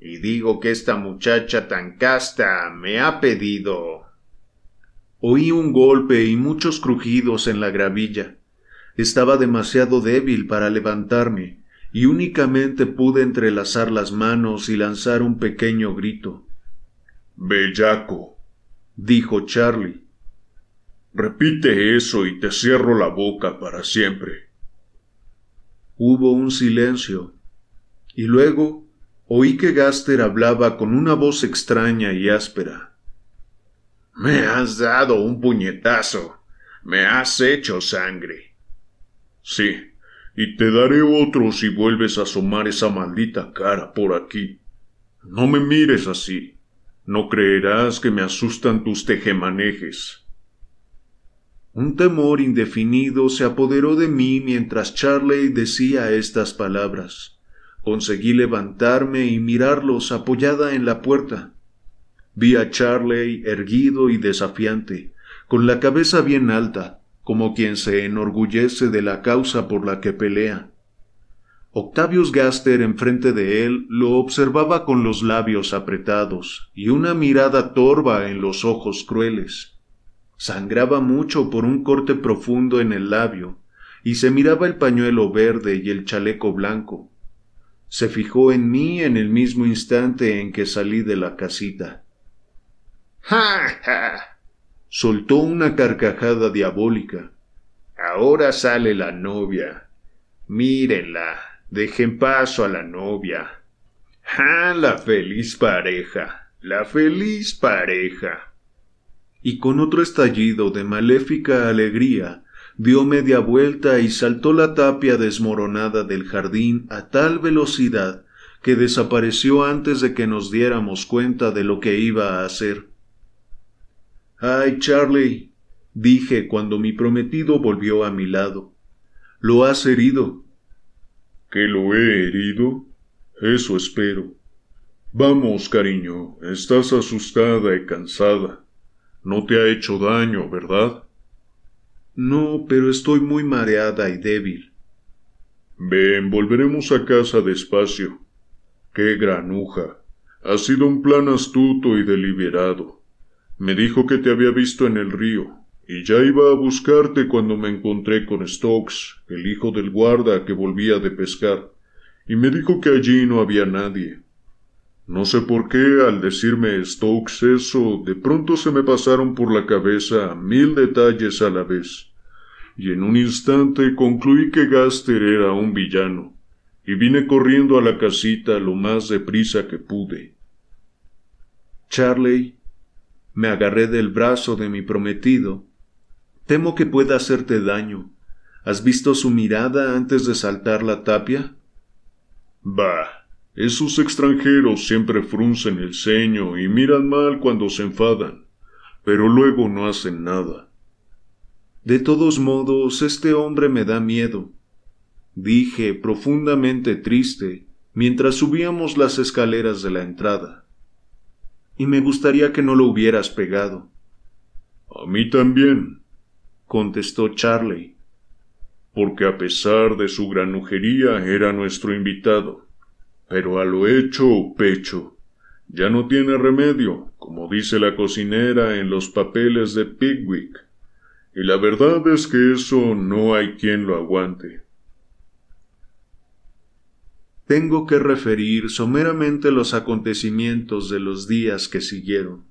Speaker 2: Y digo que esta muchacha tan casta me ha pedido. Oí un golpe y muchos crujidos en la gravilla. Estaba demasiado débil para levantarme, y únicamente pude entrelazar las manos y lanzar un pequeño grito.
Speaker 3: Bellaco,
Speaker 2: dijo Charlie.
Speaker 3: Repite eso y te cierro la boca para siempre.
Speaker 2: Hubo un silencio, y luego oí que Gaster hablaba con una voz extraña y áspera.
Speaker 5: Me has dado un puñetazo. Me has hecho sangre.
Speaker 3: Sí, y te daré otro si vuelves a asomar esa maldita cara por aquí. No me mires así. No creerás que me asustan tus tejemanejes.
Speaker 2: Un temor indefinido se apoderó de mí mientras Charley decía estas palabras. Conseguí levantarme y mirarlos apoyada en la puerta. Vi a Charley erguido y desafiante, con la cabeza bien alta, como quien se enorgullece de la causa por la que pelea. Octavius Gaster enfrente de él lo observaba con los labios apretados y una mirada torva en los ojos crueles. Sangraba mucho por un corte profundo en el labio, y se miraba el pañuelo verde y el chaleco blanco. Se fijó en mí en el mismo instante en que salí de la casita. (laughs)
Speaker 5: ¡Ja, ja!
Speaker 2: soltó una carcajada diabólica.
Speaker 5: Ahora sale la novia. Mírenla, dejen paso a la novia. ¡Ah, la feliz pareja! ¡La feliz pareja!
Speaker 2: Y con otro estallido de maléfica alegría, dio media vuelta y saltó la tapia desmoronada del jardín a tal velocidad que desapareció antes de que nos diéramos cuenta de lo que iba a hacer. Ay, Charlie, dije cuando mi prometido volvió a mi lado. Lo has herido.
Speaker 3: ¿Que lo he herido? Eso espero. Vamos, cariño, estás asustada y cansada. No te ha hecho daño, ¿verdad?
Speaker 2: No, pero estoy muy mareada y débil.
Speaker 3: Ven, volveremos a casa despacio. Qué granuja. Ha sido un plan astuto y deliberado. Me dijo que te había visto en el río, y ya iba a buscarte cuando me encontré con Stokes, el hijo del guarda que volvía de pescar, y me dijo que allí no había nadie. No sé por qué al decirme Stokes eso, de pronto se me pasaron por la cabeza mil detalles a la vez, y en un instante concluí que Gaster era un villano, y vine corriendo a la casita lo más deprisa que pude.
Speaker 2: Charley me agarré del brazo de mi prometido. Temo que pueda hacerte daño. ¿Has visto su mirada antes de saltar la tapia?
Speaker 3: Bah, esos extranjeros siempre fruncen el ceño y miran mal cuando se enfadan, pero luego no hacen nada.
Speaker 2: De todos modos, este hombre me da miedo, dije profundamente triste mientras subíamos las escaleras de la entrada. Y me gustaría que no lo hubieras pegado.
Speaker 3: A mí también, contestó Charley, porque a pesar de su granujería era nuestro invitado. Pero a lo hecho pecho, ya no tiene remedio, como dice la cocinera en los papeles de Pigwick. Y la verdad es que eso no hay quien lo aguante.
Speaker 2: Tengo que referir someramente los acontecimientos de los días que siguieron.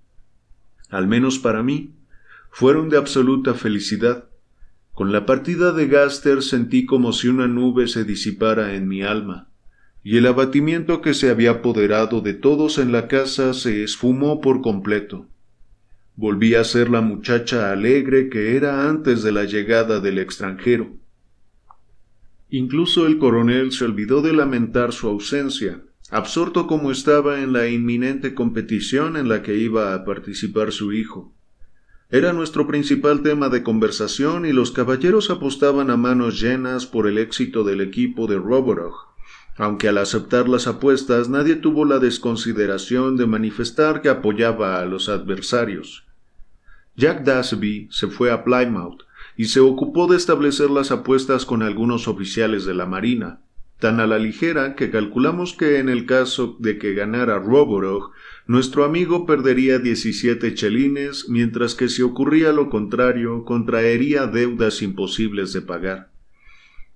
Speaker 2: Al menos para mí, fueron de absoluta felicidad. Con la partida de Gaster sentí como si una nube se disipara en mi alma, y el abatimiento que se había apoderado de todos en la casa se esfumó por completo. Volví a ser la muchacha alegre que era antes de la llegada del extranjero. Incluso el coronel se olvidó de lamentar su ausencia, absorto como estaba en la inminente competición en la que iba a participar su hijo. Era nuestro principal tema de conversación y los caballeros apostaban a manos llenas por el éxito del equipo de Roborog, aunque al aceptar las apuestas nadie tuvo la desconsideración de manifestar que apoyaba a los adversarios. Jack Dasby se fue a Plymouth y se ocupó de establecer las apuestas con algunos oficiales de la Marina, tan a la ligera que calculamos que en el caso de que ganara Roborog, nuestro amigo perdería 17 chelines, mientras que si ocurría lo contrario, contraería deudas imposibles de pagar.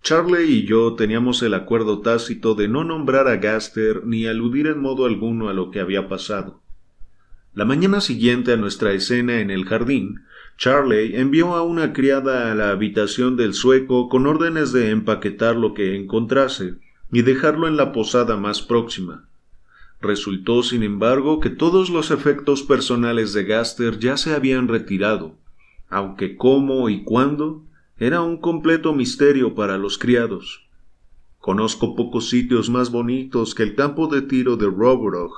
Speaker 2: Charley y yo teníamos el acuerdo tácito de no nombrar a Gaster ni aludir en modo alguno a lo que había pasado. La mañana siguiente a nuestra escena en el jardín, Charley envió a una criada a la habitación del sueco con órdenes de empaquetar lo que encontrase y dejarlo en la posada más próxima. Resultó, sin embargo, que todos los efectos personales de Gaster ya se habían retirado, aunque cómo y cuándo era un completo misterio para los criados. Conozco pocos sitios más bonitos que el campo de tiro de Roborog,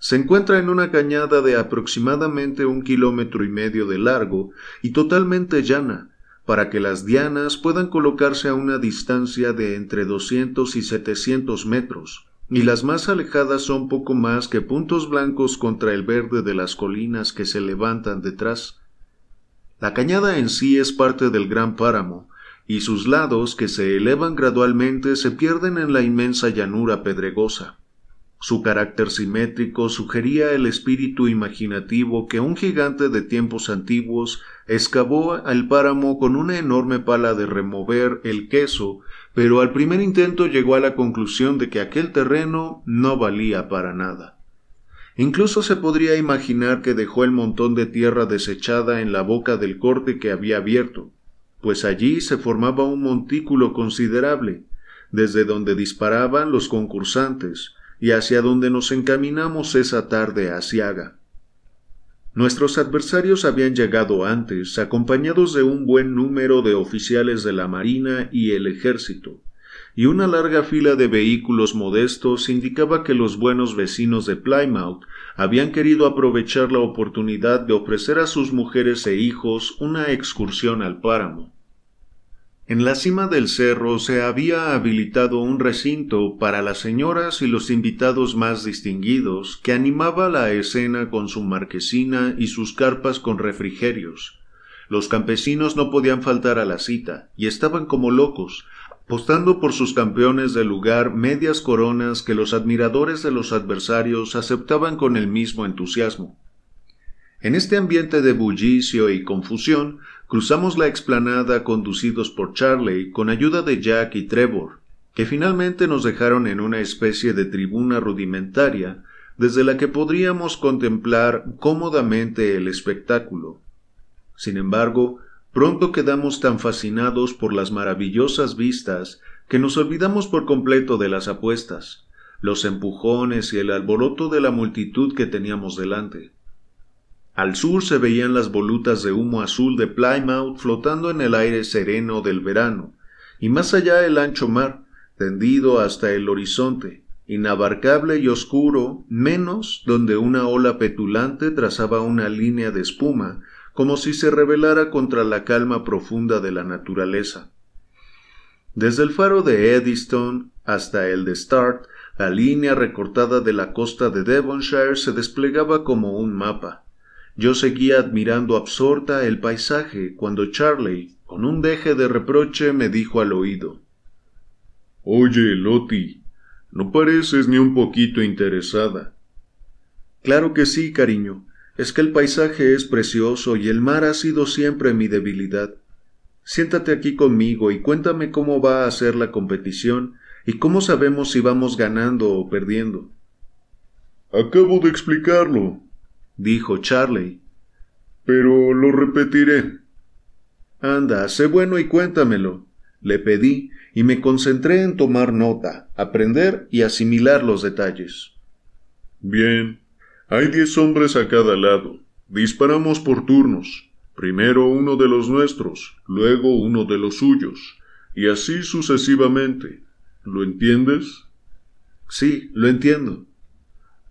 Speaker 2: se encuentra en una cañada de aproximadamente un kilómetro y medio de largo y totalmente llana, para que las dianas puedan colocarse a una distancia de entre 200 y 700 metros, y las más alejadas son poco más que puntos blancos contra el verde de las colinas que se levantan detrás. La cañada en sí es parte del gran páramo, y sus lados, que se elevan gradualmente, se pierden en la inmensa llanura pedregosa. Su carácter simétrico sugería el espíritu imaginativo que un gigante de tiempos antiguos excavó al páramo con una enorme pala de remover el queso, pero al primer intento llegó a la conclusión de que aquel terreno no valía para nada. Incluso se podría imaginar que dejó el montón de tierra desechada en la boca del corte que había abierto, pues allí se formaba un montículo considerable, desde donde disparaban los concursantes, y hacia donde nos encaminamos esa tarde a Siaga. Nuestros adversarios habían llegado antes, acompañados de un buen número de oficiales de la Marina y el Ejército, y una larga fila de vehículos modestos indicaba que los buenos vecinos de Plymouth habían querido aprovechar la oportunidad de ofrecer a sus mujeres e hijos una excursión al páramo. En la cima del cerro se había habilitado un recinto para las señoras y los invitados más distinguidos que animaba la escena con su marquesina y sus carpas con refrigerios. Los campesinos no podían faltar a la cita y estaban como locos, apostando por sus campeones del lugar medias coronas que los admiradores de los adversarios aceptaban con el mismo entusiasmo. En este ambiente de bullicio y confusión, cruzamos la explanada conducidos por Charley con ayuda de Jack y Trevor, que finalmente nos dejaron en una especie de tribuna rudimentaria desde la que podríamos contemplar cómodamente el espectáculo. Sin embargo, pronto quedamos tan fascinados por las maravillosas vistas que nos olvidamos por completo de las apuestas, los empujones y el alboroto de la multitud que teníamos delante. Al sur se veían las volutas de humo azul de Plymouth flotando en el aire sereno del verano, y más allá el ancho mar, tendido hasta el horizonte, inabarcable y oscuro, menos donde una ola petulante trazaba una línea de espuma, como si se rebelara contra la calma profunda de la naturaleza. Desde el faro de Eddystone hasta el de Start, la línea recortada de la costa de Devonshire se desplegaba como un mapa. Yo seguía admirando absorta el paisaje cuando Charley, con un deje de reproche, me dijo al oído
Speaker 3: Oye, Lottie, no pareces ni un poquito interesada.
Speaker 2: Claro que sí, cariño. Es que el paisaje es precioso y el mar ha sido siempre mi debilidad. Siéntate aquí conmigo y cuéntame cómo va a ser la competición y cómo sabemos si vamos ganando o perdiendo.
Speaker 3: Acabo de explicarlo,
Speaker 2: dijo Charley.
Speaker 3: Pero lo repetiré.
Speaker 2: Anda, sé bueno y cuéntamelo, le pedí, y me concentré en tomar nota, aprender y asimilar los detalles.
Speaker 3: Bien, hay diez hombres a cada lado. Disparamos por turnos. Primero uno de los nuestros, luego uno de los suyos, y así sucesivamente. ¿Lo entiendes?
Speaker 2: Sí, lo entiendo.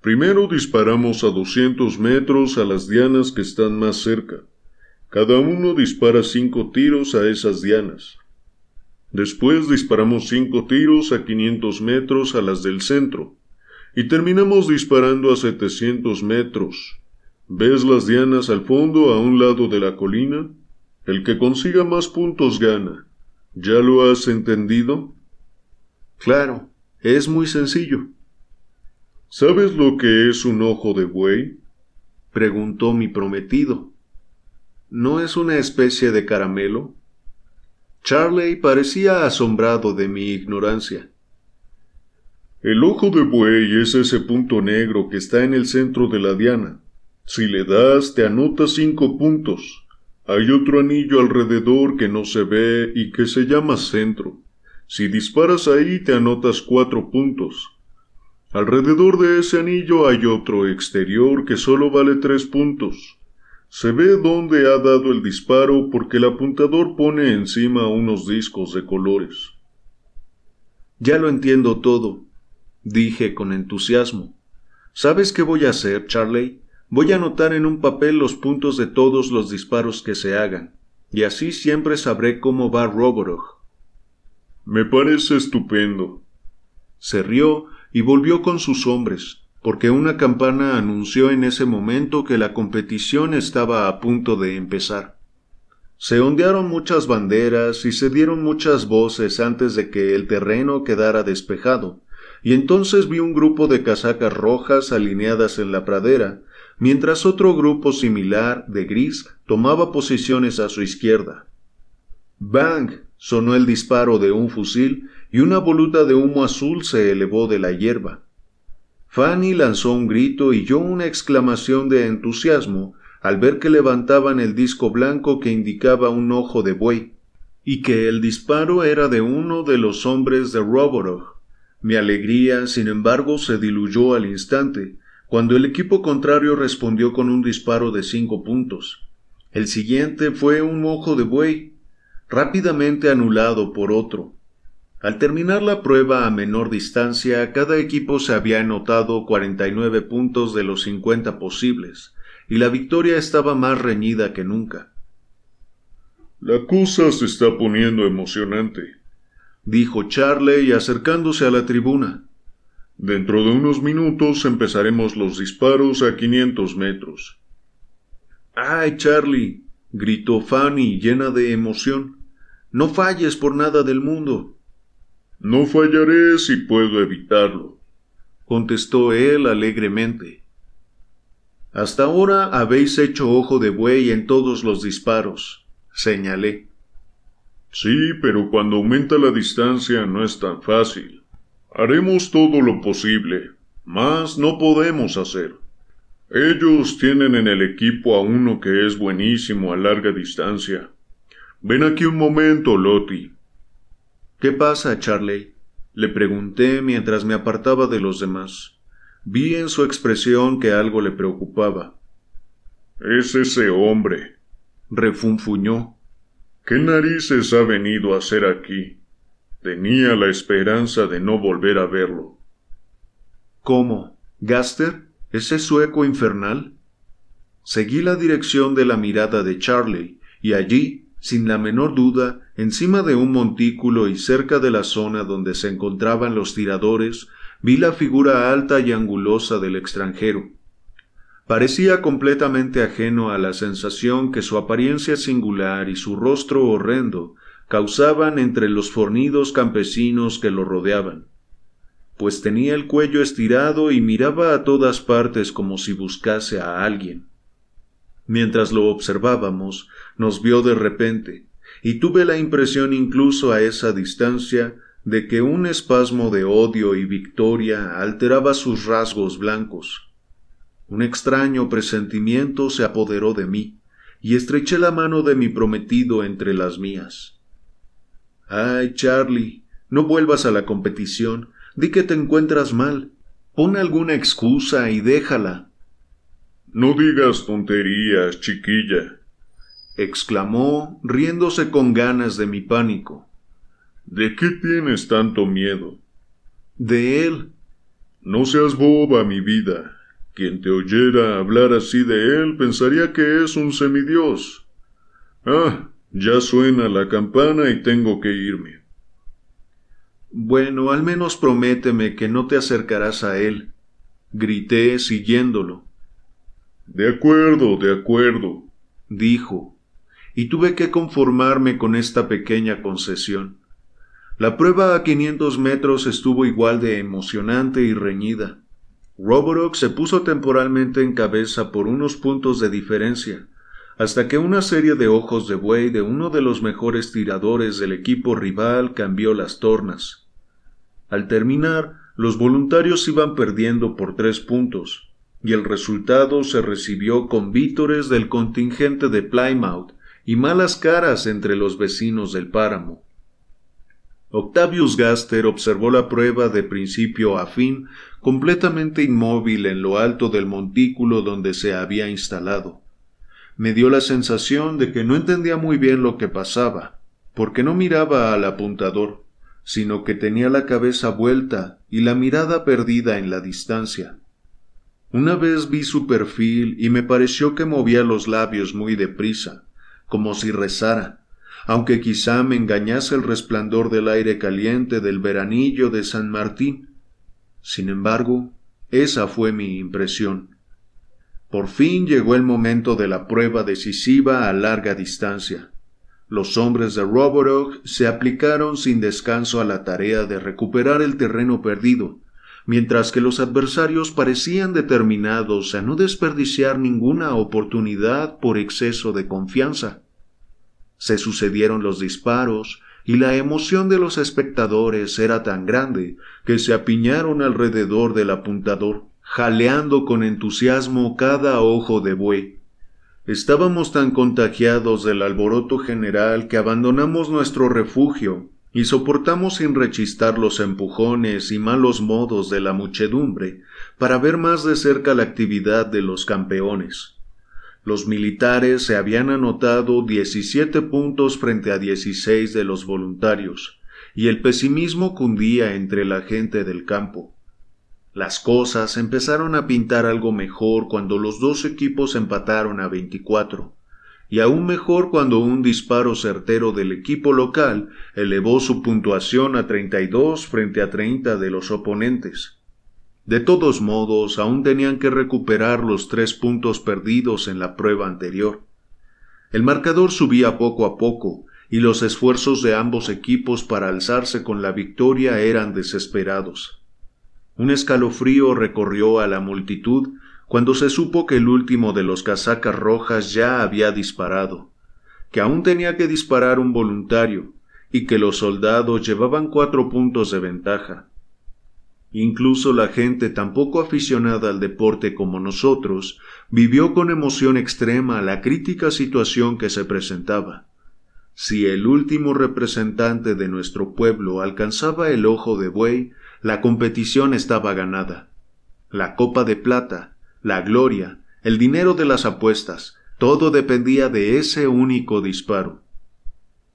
Speaker 3: Primero disparamos a doscientos metros a las dianas que están más cerca. Cada uno dispara cinco tiros a esas dianas. Después disparamos cinco tiros a quinientos metros a las del centro. Y terminamos disparando a setecientos metros. ¿Ves las dianas al fondo a un lado de la colina? El que consiga más puntos gana. ¿Ya lo has entendido?
Speaker 2: Claro, es muy sencillo.
Speaker 3: ¿Sabes lo que es un ojo de buey?
Speaker 2: preguntó mi prometido. ¿No es una especie de caramelo? Charley parecía asombrado de mi ignorancia.
Speaker 3: El ojo de buey es ese punto negro que está en el centro de la diana. Si le das, te anota cinco puntos. Hay otro anillo alrededor que no se ve y que se llama centro. Si disparas ahí, te anotas cuatro puntos. Alrededor de ese anillo hay otro exterior que solo vale tres puntos. Se ve dónde ha dado el disparo porque el apuntador pone encima unos discos de colores.
Speaker 2: Ya lo entiendo todo, dije con entusiasmo. ¿Sabes qué voy a hacer, Charley? Voy a anotar en un papel los puntos de todos los disparos que se hagan, y así siempre sabré cómo va Roborog.
Speaker 3: Me parece estupendo.
Speaker 2: Se rió y volvió con sus hombres, porque una campana anunció en ese momento que la competición estaba a punto de empezar. Se ondearon muchas banderas y se dieron muchas voces antes de que el terreno quedara despejado, y entonces vi un grupo de casacas rojas alineadas en la pradera, mientras otro grupo similar, de gris, tomaba posiciones a su izquierda. ¡Bang! sonó el disparo de un fusil y una voluta de humo azul se elevó de la hierba. Fanny lanzó un grito y yo una exclamación de entusiasmo al ver que levantaban el disco blanco que indicaba un ojo de buey, y que el disparo era de uno de los hombres de Roborog. Mi alegría, sin embargo, se diluyó al instante, cuando el equipo contrario respondió con un disparo de cinco puntos. El siguiente fue un ojo de buey, rápidamente anulado por otro, al terminar la prueba a menor distancia, cada equipo se había anotado 49 puntos de los 50 posibles, y la victoria estaba más reñida que nunca.
Speaker 3: La cosa se está poniendo emocionante,
Speaker 2: dijo Charley acercándose a la tribuna.
Speaker 3: Dentro de unos minutos empezaremos los disparos a 500 metros.
Speaker 2: ¡Ay, Charlie! gritó Fanny llena de emoción. No falles por nada del mundo.
Speaker 3: No fallaré si puedo evitarlo,
Speaker 2: contestó él alegremente. Hasta ahora habéis hecho ojo de buey en todos los disparos, señalé.
Speaker 3: Sí, pero cuando aumenta la distancia no es tan fácil. Haremos todo lo posible, mas no podemos hacer. Ellos tienen en el equipo a uno que es buenísimo a larga distancia. Ven aquí un momento, Lottie.
Speaker 2: ¿Qué pasa, Charley? le pregunté mientras me apartaba de los demás. Vi en su expresión que algo le preocupaba.
Speaker 3: Es ese hombre,
Speaker 2: refunfuñó.
Speaker 3: ¿Qué narices ha venido a hacer aquí? Tenía la esperanza de no volver a verlo.
Speaker 2: ¿Cómo? ¿Gaster? ¿Ese sueco infernal? Seguí la dirección de la mirada de Charlie, y allí, sin la menor duda, encima de un montículo y cerca de la zona donde se encontraban los tiradores, vi la figura alta y angulosa del extranjero. Parecía completamente ajeno a la sensación que su apariencia singular y su rostro horrendo causaban entre los fornidos campesinos que lo rodeaban, pues tenía el cuello estirado y miraba a todas partes como si buscase a alguien. Mientras lo observábamos, nos vio de repente, y tuve la impresión incluso a esa distancia de que un espasmo de odio y victoria alteraba sus rasgos blancos. Un extraño presentimiento se apoderó de mí, y estreché la mano de mi prometido entre las mías. Ay, Charlie, no vuelvas a la competición, di que te encuentras mal, pon alguna excusa y déjala.
Speaker 3: No digas tonterías, chiquilla,
Speaker 2: exclamó, riéndose con ganas de mi pánico.
Speaker 3: ¿De qué tienes tanto miedo?
Speaker 2: De él.
Speaker 3: No seas boba, mi vida. Quien te oyera hablar así de él pensaría que es un semidios. Ah, ya suena la campana y tengo que irme.
Speaker 2: Bueno, al menos prométeme que no te acercarás a él, grité siguiéndolo.
Speaker 3: De acuerdo, de acuerdo,
Speaker 2: dijo, y tuve que conformarme con esta pequeña concesión. La prueba a quinientos metros estuvo igual de emocionante y reñida. Roborock se puso temporalmente en cabeza por unos puntos de diferencia, hasta que una serie de ojos de buey de uno de los mejores tiradores del equipo rival cambió las tornas. Al terminar, los voluntarios iban perdiendo por tres puntos, y el resultado se recibió con vítores del contingente de Plymouth y malas caras entre los vecinos del páramo. Octavius Gaster observó la prueba de principio a fin completamente inmóvil en lo alto del montículo donde se había instalado. Me dio la sensación de que no entendía muy bien lo que pasaba, porque no miraba al apuntador, sino que tenía la cabeza vuelta y la mirada perdida en la distancia. Una vez vi su perfil y me pareció que movía los labios muy deprisa, como si rezara, aunque quizá me engañase el resplandor del aire caliente del veranillo de San Martín. Sin embargo, esa fue mi impresión. Por fin llegó el momento de la prueba decisiva a larga distancia. Los hombres de Roborog se aplicaron sin descanso a la tarea de recuperar el terreno perdido, mientras que los adversarios parecían determinados a no desperdiciar ninguna oportunidad por exceso de confianza. Se sucedieron los disparos, y la emoción de los espectadores era tan grande que se apiñaron alrededor del apuntador, jaleando con entusiasmo cada ojo de buey. Estábamos tan contagiados del alboroto general que abandonamos nuestro refugio y soportamos sin rechistar los empujones y malos modos de la muchedumbre para ver más de cerca la actividad de los campeones. Los militares se habían anotado diecisiete puntos frente a dieciséis de los voluntarios, y el pesimismo cundía entre la gente del campo. Las cosas empezaron a pintar algo mejor cuando los dos equipos empataron a veinticuatro y aún mejor cuando un disparo certero del equipo local elevó su puntuación a 32 frente a 30 de los oponentes. De todos modos, aún tenían que recuperar los tres puntos perdidos en la prueba anterior. El marcador subía poco a poco, y los esfuerzos de ambos equipos para alzarse con la victoria eran desesperados. Un escalofrío recorrió a la multitud cuando se supo que el último de los casacas rojas ya había disparado, que aún tenía que disparar un voluntario, y que los soldados llevaban cuatro puntos de ventaja. Incluso la gente tan poco aficionada al deporte como nosotros vivió con emoción extrema la crítica situación que se presentaba. Si el último representante de nuestro pueblo alcanzaba el ojo de buey, la competición estaba ganada. La copa de plata, la gloria, el dinero de las apuestas, todo dependía de ese único disparo.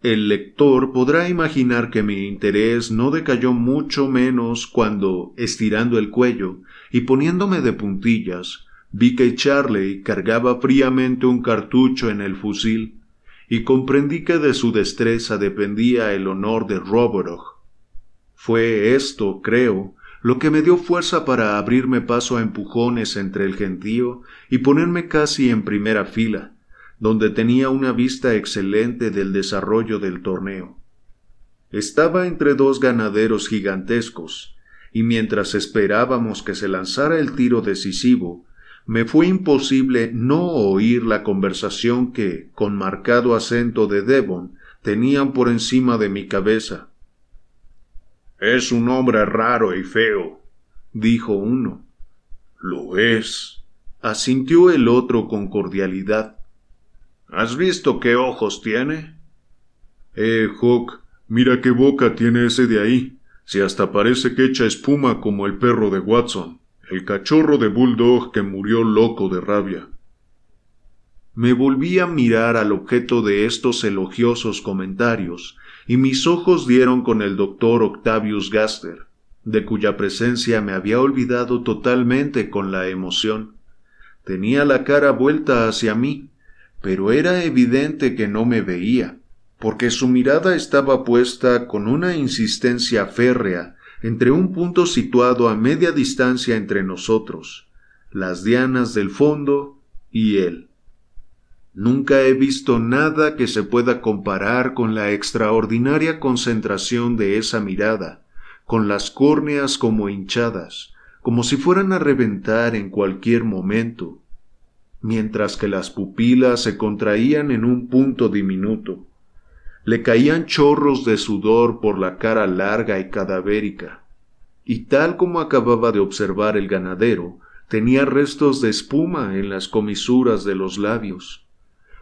Speaker 2: El lector podrá imaginar que mi interés no decayó mucho menos cuando, estirando el cuello y poniéndome de puntillas, vi que Charley cargaba fríamente un cartucho en el fusil, y comprendí que de su destreza dependía el honor de Roborog. Fue esto, creo, lo que me dio fuerza para abrirme paso a empujones entre el gentío y ponerme casi en primera fila, donde tenía una vista excelente del desarrollo del torneo. Estaba entre dos ganaderos gigantescos, y mientras esperábamos que se lanzara el tiro decisivo, me fue imposible no oír la conversación que, con marcado acento de Devon, tenían por encima de mi cabeza.
Speaker 6: Es un hombre raro y feo,
Speaker 2: dijo uno.
Speaker 6: Lo es,
Speaker 2: asintió el otro con cordialidad.
Speaker 6: ¿Has visto qué ojos tiene?
Speaker 3: Eh, Hawk, mira qué boca tiene ese de ahí, si hasta parece que echa espuma como el perro de Watson, el cachorro de Bulldog que murió loco de rabia.
Speaker 2: Me volví a mirar al objeto de estos elogiosos comentarios, y mis ojos dieron con el doctor Octavius Gaster, de cuya presencia me había olvidado totalmente con la emoción. Tenía la cara vuelta hacia mí, pero era evidente que no me veía, porque su mirada estaba puesta con una insistencia férrea entre un punto situado a media distancia entre nosotros, las dianas del fondo y él. Nunca he visto nada que se pueda comparar con la extraordinaria concentración de esa mirada, con las córneas como hinchadas, como si fueran a reventar en cualquier momento, mientras que las pupilas se contraían en un punto diminuto. Le caían chorros de sudor por la cara larga y cadavérica, y tal como acababa de observar el ganadero, tenía restos de espuma en las comisuras de los labios.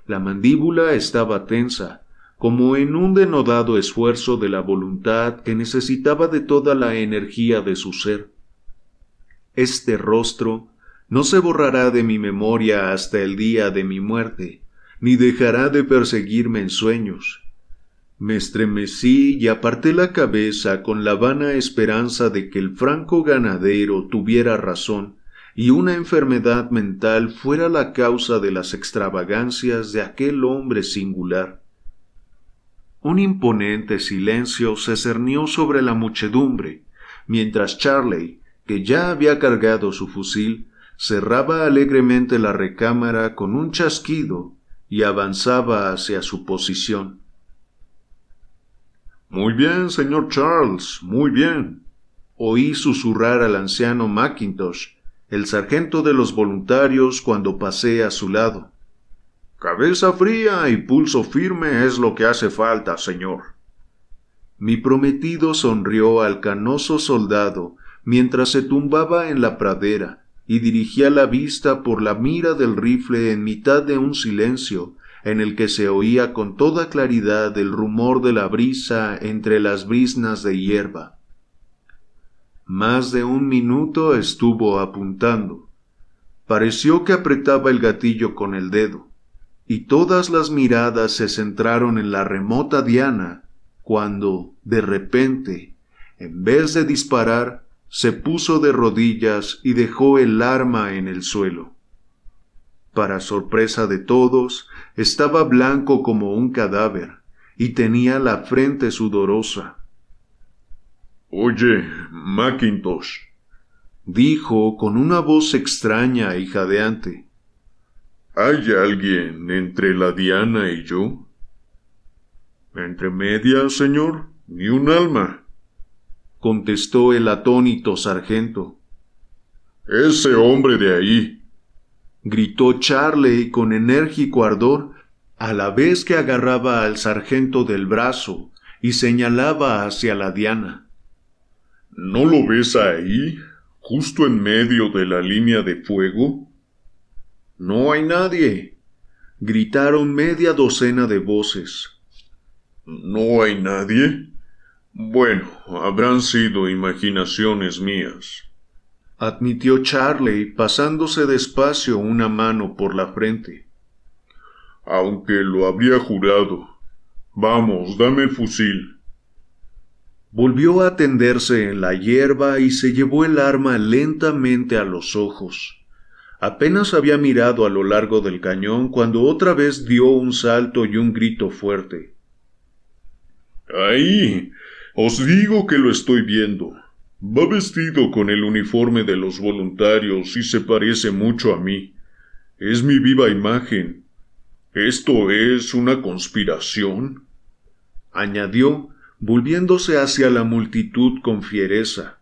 Speaker 2: La mandíbula estaba tensa, como en un denodado esfuerzo de la voluntad que necesitaba de toda la energía de su ser. Este rostro no se borrará de mi memoria hasta el día de mi muerte, ni dejará de perseguirme en sueños. Me estremecí y aparté la cabeza con la vana esperanza de que el franco ganadero tuviera razón y una enfermedad mental fuera la causa de las extravagancias de aquel hombre singular. Un imponente silencio se cernió sobre la muchedumbre, mientras Charley, que ya había cargado su fusil, cerraba alegremente la recámara con un chasquido y avanzaba hacia su posición.
Speaker 3: Muy bien, señor Charles, muy bien.
Speaker 2: Oí susurrar al anciano Mackintosh, el sargento de los voluntarios, cuando pasé a su lado.
Speaker 6: Cabeza fría y pulso firme es lo que hace falta, señor.
Speaker 2: Mi prometido sonrió al canoso soldado mientras se tumbaba en la pradera, y dirigía la vista por la mira del rifle en mitad de un silencio en el que se oía con toda claridad el rumor de la brisa entre las brisnas de hierba. Más de un minuto estuvo apuntando. Pareció que apretaba el gatillo con el dedo, y todas las miradas se centraron en la remota Diana, cuando, de repente, en vez de disparar, se puso de rodillas y dejó el arma en el suelo. Para sorpresa de todos, estaba blanco como un cadáver y tenía la frente sudorosa.
Speaker 3: Oye, Mackintosh,
Speaker 2: dijo con una voz extraña y jadeante.
Speaker 3: ¿Hay alguien entre la Diana y yo?
Speaker 6: Entre medias, señor, ni un alma
Speaker 2: contestó el atónito sargento.
Speaker 3: Ese hombre de ahí.
Speaker 2: gritó Charley con enérgico ardor, a la vez que agarraba al sargento del brazo y señalaba hacia la diana.
Speaker 3: ¿No lo ves ahí, justo en medio de la línea de fuego?
Speaker 2: No hay nadie. gritaron media docena de voces.
Speaker 3: ¿No hay nadie? Bueno, habrán sido imaginaciones mías,
Speaker 2: admitió Charley pasándose despacio una mano por la frente.
Speaker 3: Aunque lo habría jurado. Vamos, dame el fusil.
Speaker 2: Volvió a tenderse en la hierba y se llevó el arma lentamente a los ojos. Apenas había mirado a lo largo del cañón cuando otra vez dio un salto y un grito fuerte.
Speaker 3: Ahí. Os digo que lo estoy viendo. Va vestido con el uniforme de los voluntarios y se parece mucho a mí. Es mi viva imagen. ¿Esto es una conspiración?
Speaker 2: añadió, volviéndose hacia la multitud con fiereza.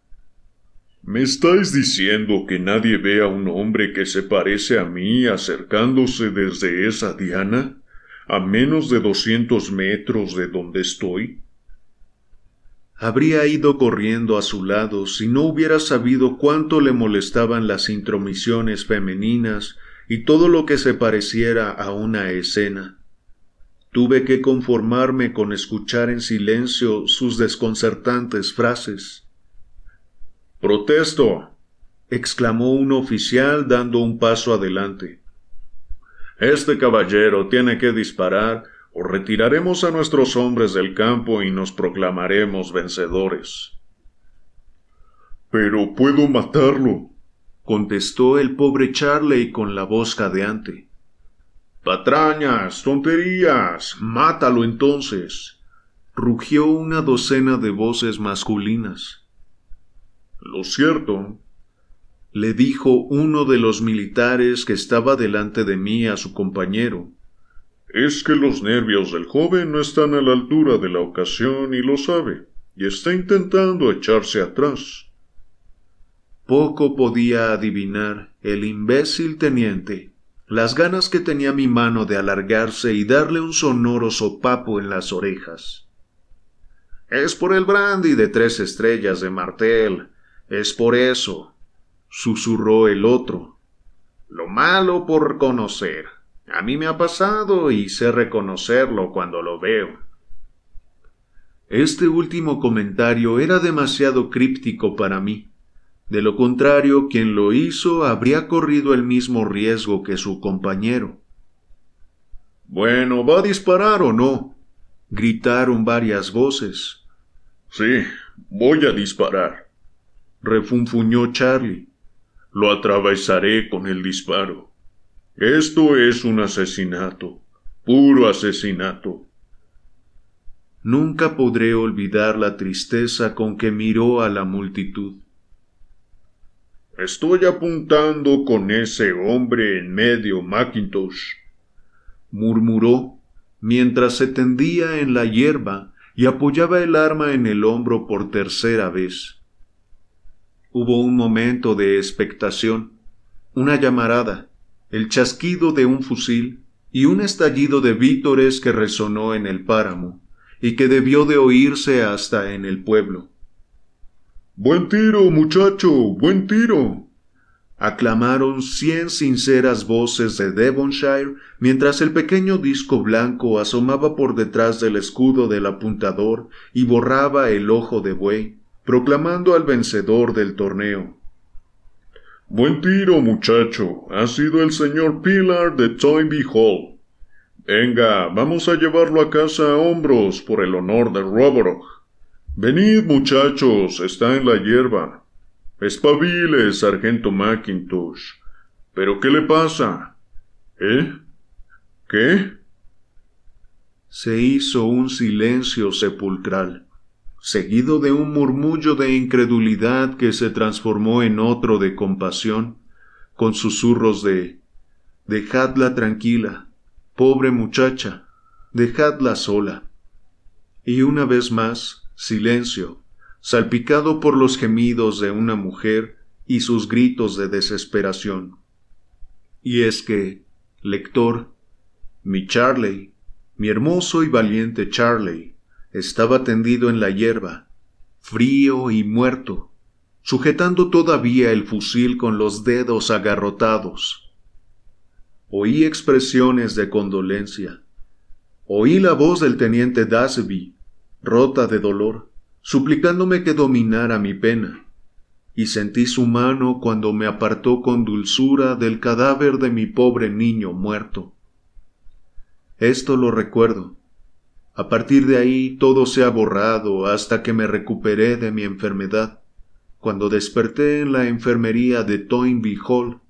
Speaker 3: ¿Me estáis diciendo que nadie ve a un hombre que se parece a mí acercándose desde esa diana, a menos de doscientos metros de donde estoy?
Speaker 2: Habría ido corriendo a su lado si no hubiera sabido cuánto le molestaban las intromisiones femeninas y todo lo que se pareciera a una escena. Tuve que conformarme con escuchar en silencio sus desconcertantes frases.
Speaker 3: Protesto,
Speaker 2: exclamó un oficial dando un paso adelante.
Speaker 3: Este caballero tiene que disparar retiraremos a nuestros hombres del campo y nos proclamaremos vencedores. Pero puedo matarlo,
Speaker 2: contestó el pobre Charley con la voz cadeante.
Speaker 3: Patrañas, tonterías, mátalo entonces.
Speaker 2: rugió una docena de voces masculinas.
Speaker 3: Lo cierto,
Speaker 2: le dijo uno de los militares que estaba delante de mí a su compañero,
Speaker 3: es que los nervios del joven no están a la altura de la ocasión y lo sabe, y está intentando echarse atrás.
Speaker 2: Poco podía adivinar el imbécil teniente las ganas que tenía mi mano de alargarse y darle un sonoro sopapo en las orejas.
Speaker 5: Es por el brandy de tres estrellas de Martel, es por eso, susurró el otro. Lo malo por conocer. A mí me ha pasado y sé reconocerlo cuando lo veo.
Speaker 2: Este último comentario era demasiado críptico para mí. De lo contrario, quien lo hizo habría corrido el mismo riesgo que su compañero.
Speaker 3: Bueno, ¿va a disparar o no?
Speaker 2: gritaron varias voces.
Speaker 3: Sí, voy a disparar,
Speaker 2: refunfuñó Charlie.
Speaker 3: Lo atravesaré con el disparo. Esto es un asesinato, puro asesinato.
Speaker 2: Nunca podré olvidar la tristeza con que miró a la multitud.
Speaker 3: Estoy apuntando con ese hombre en medio, Mackintosh,
Speaker 2: murmuró mientras se tendía en la hierba y apoyaba el arma en el hombro por tercera vez. Hubo un momento de expectación, una llamarada, el chasquido de un fusil y un estallido de vítores que resonó en el páramo y que debió de oírse hasta en el pueblo.
Speaker 3: Buen tiro, muchacho, buen tiro.
Speaker 2: aclamaron cien sinceras voces de Devonshire mientras el pequeño disco blanco asomaba por detrás del escudo del apuntador y borraba el ojo de buey, proclamando al vencedor del torneo.
Speaker 3: Buen tiro, muchacho. Ha sido el señor Pilar de Toynbee Hall. Venga, vamos a llevarlo a casa a hombros por el honor de Roborog. Venid, muchachos, está en la hierba. Espabile, sargento Mackintosh. ¿Pero qué le pasa? ¿Eh? ¿Qué?
Speaker 2: Se hizo un silencio sepulcral seguido de un murmullo de incredulidad que se transformó en otro de compasión, con susurros de Dejadla tranquila, pobre muchacha, dejadla sola. Y una vez más, silencio, salpicado por los gemidos de una mujer y sus gritos de desesperación. Y es que, lector, mi Charley, mi hermoso y valiente Charley, estaba tendido en la hierba, frío y muerto, sujetando todavía el fusil con los dedos agarrotados. Oí expresiones de condolencia. Oí la voz del teniente Dasby, rota de dolor, suplicándome que dominara mi pena, y sentí su mano cuando me apartó con dulzura del cadáver de mi pobre niño muerto. Esto lo recuerdo, A partir de ahí todo se ha borrado hasta que me recuperé de mi enfermedad, cuando desperté en la enfermería de Toynbee Hall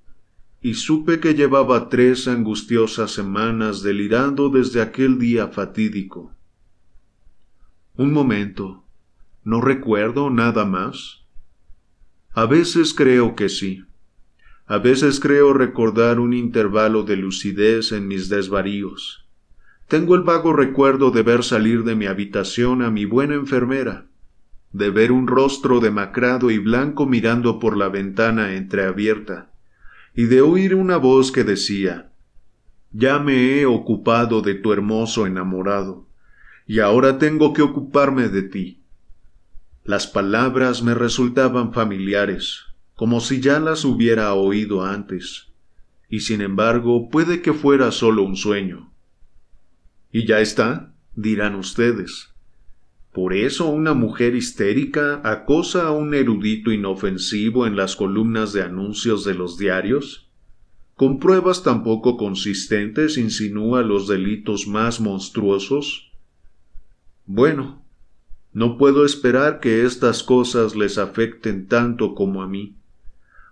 Speaker 2: y supe que llevaba tres angustiosas semanas delirando desde aquel día fatídico. Un momento. ¿No recuerdo nada más? A veces creo que sí. A veces creo recordar un intervalo de lucidez en mis desvaríos. Tengo el vago recuerdo de ver salir de mi habitación a mi buena enfermera, de ver un rostro demacrado y blanco mirando por la ventana entreabierta, y de oír una voz que decía Ya me he ocupado de tu hermoso enamorado, y ahora tengo que ocuparme de ti. Las palabras me resultaban familiares, como si ya las hubiera oído antes, y sin embargo puede que fuera solo un sueño. Y ya está, dirán ustedes. Por eso una mujer histérica acosa a un erudito inofensivo en las columnas de anuncios de los diarios. Con pruebas tan poco consistentes insinúa los delitos más monstruosos. Bueno, no puedo esperar que estas cosas les afecten tanto como a mí.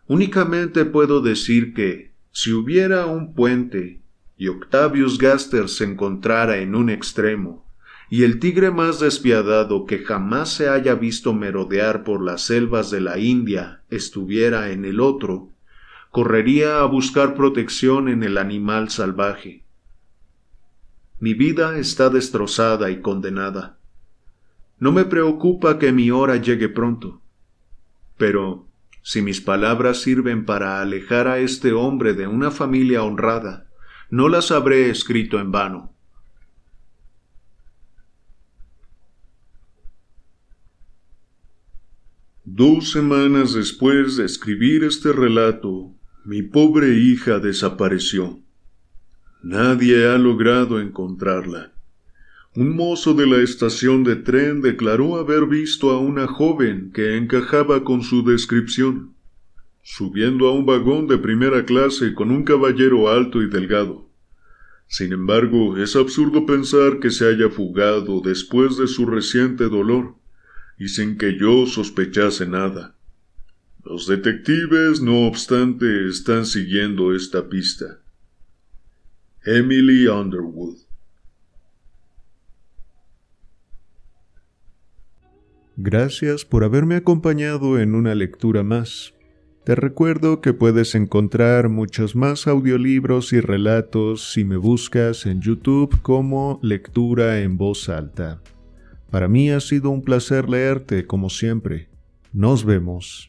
Speaker 2: Únicamente puedo decir que, si hubiera un puente y Octavius Gaster se encontrara en un extremo, y el tigre más despiadado que jamás se haya visto merodear por las selvas de la India estuviera en el otro, correría a buscar protección en el animal salvaje. Mi vida está destrozada y condenada. No me preocupa que mi hora llegue pronto. Pero, si mis palabras sirven para alejar a este hombre de una familia honrada, no las habré escrito en vano.
Speaker 3: Dos semanas después de escribir este relato, mi pobre hija desapareció. Nadie ha logrado encontrarla. Un mozo de la estación de tren declaró haber visto a una joven que encajaba con su descripción subiendo a un vagón de primera clase con un caballero alto y delgado. Sin embargo, es absurdo pensar que se haya fugado después de su reciente dolor, y sin que yo sospechase nada. Los detectives, no obstante, están siguiendo esta pista. Emily Underwood
Speaker 1: Gracias por haberme acompañado en una lectura más. Te recuerdo que puedes encontrar muchos más audiolibros y relatos si me buscas en YouTube como Lectura en Voz Alta. Para mí ha sido un placer leerte como siempre. Nos vemos.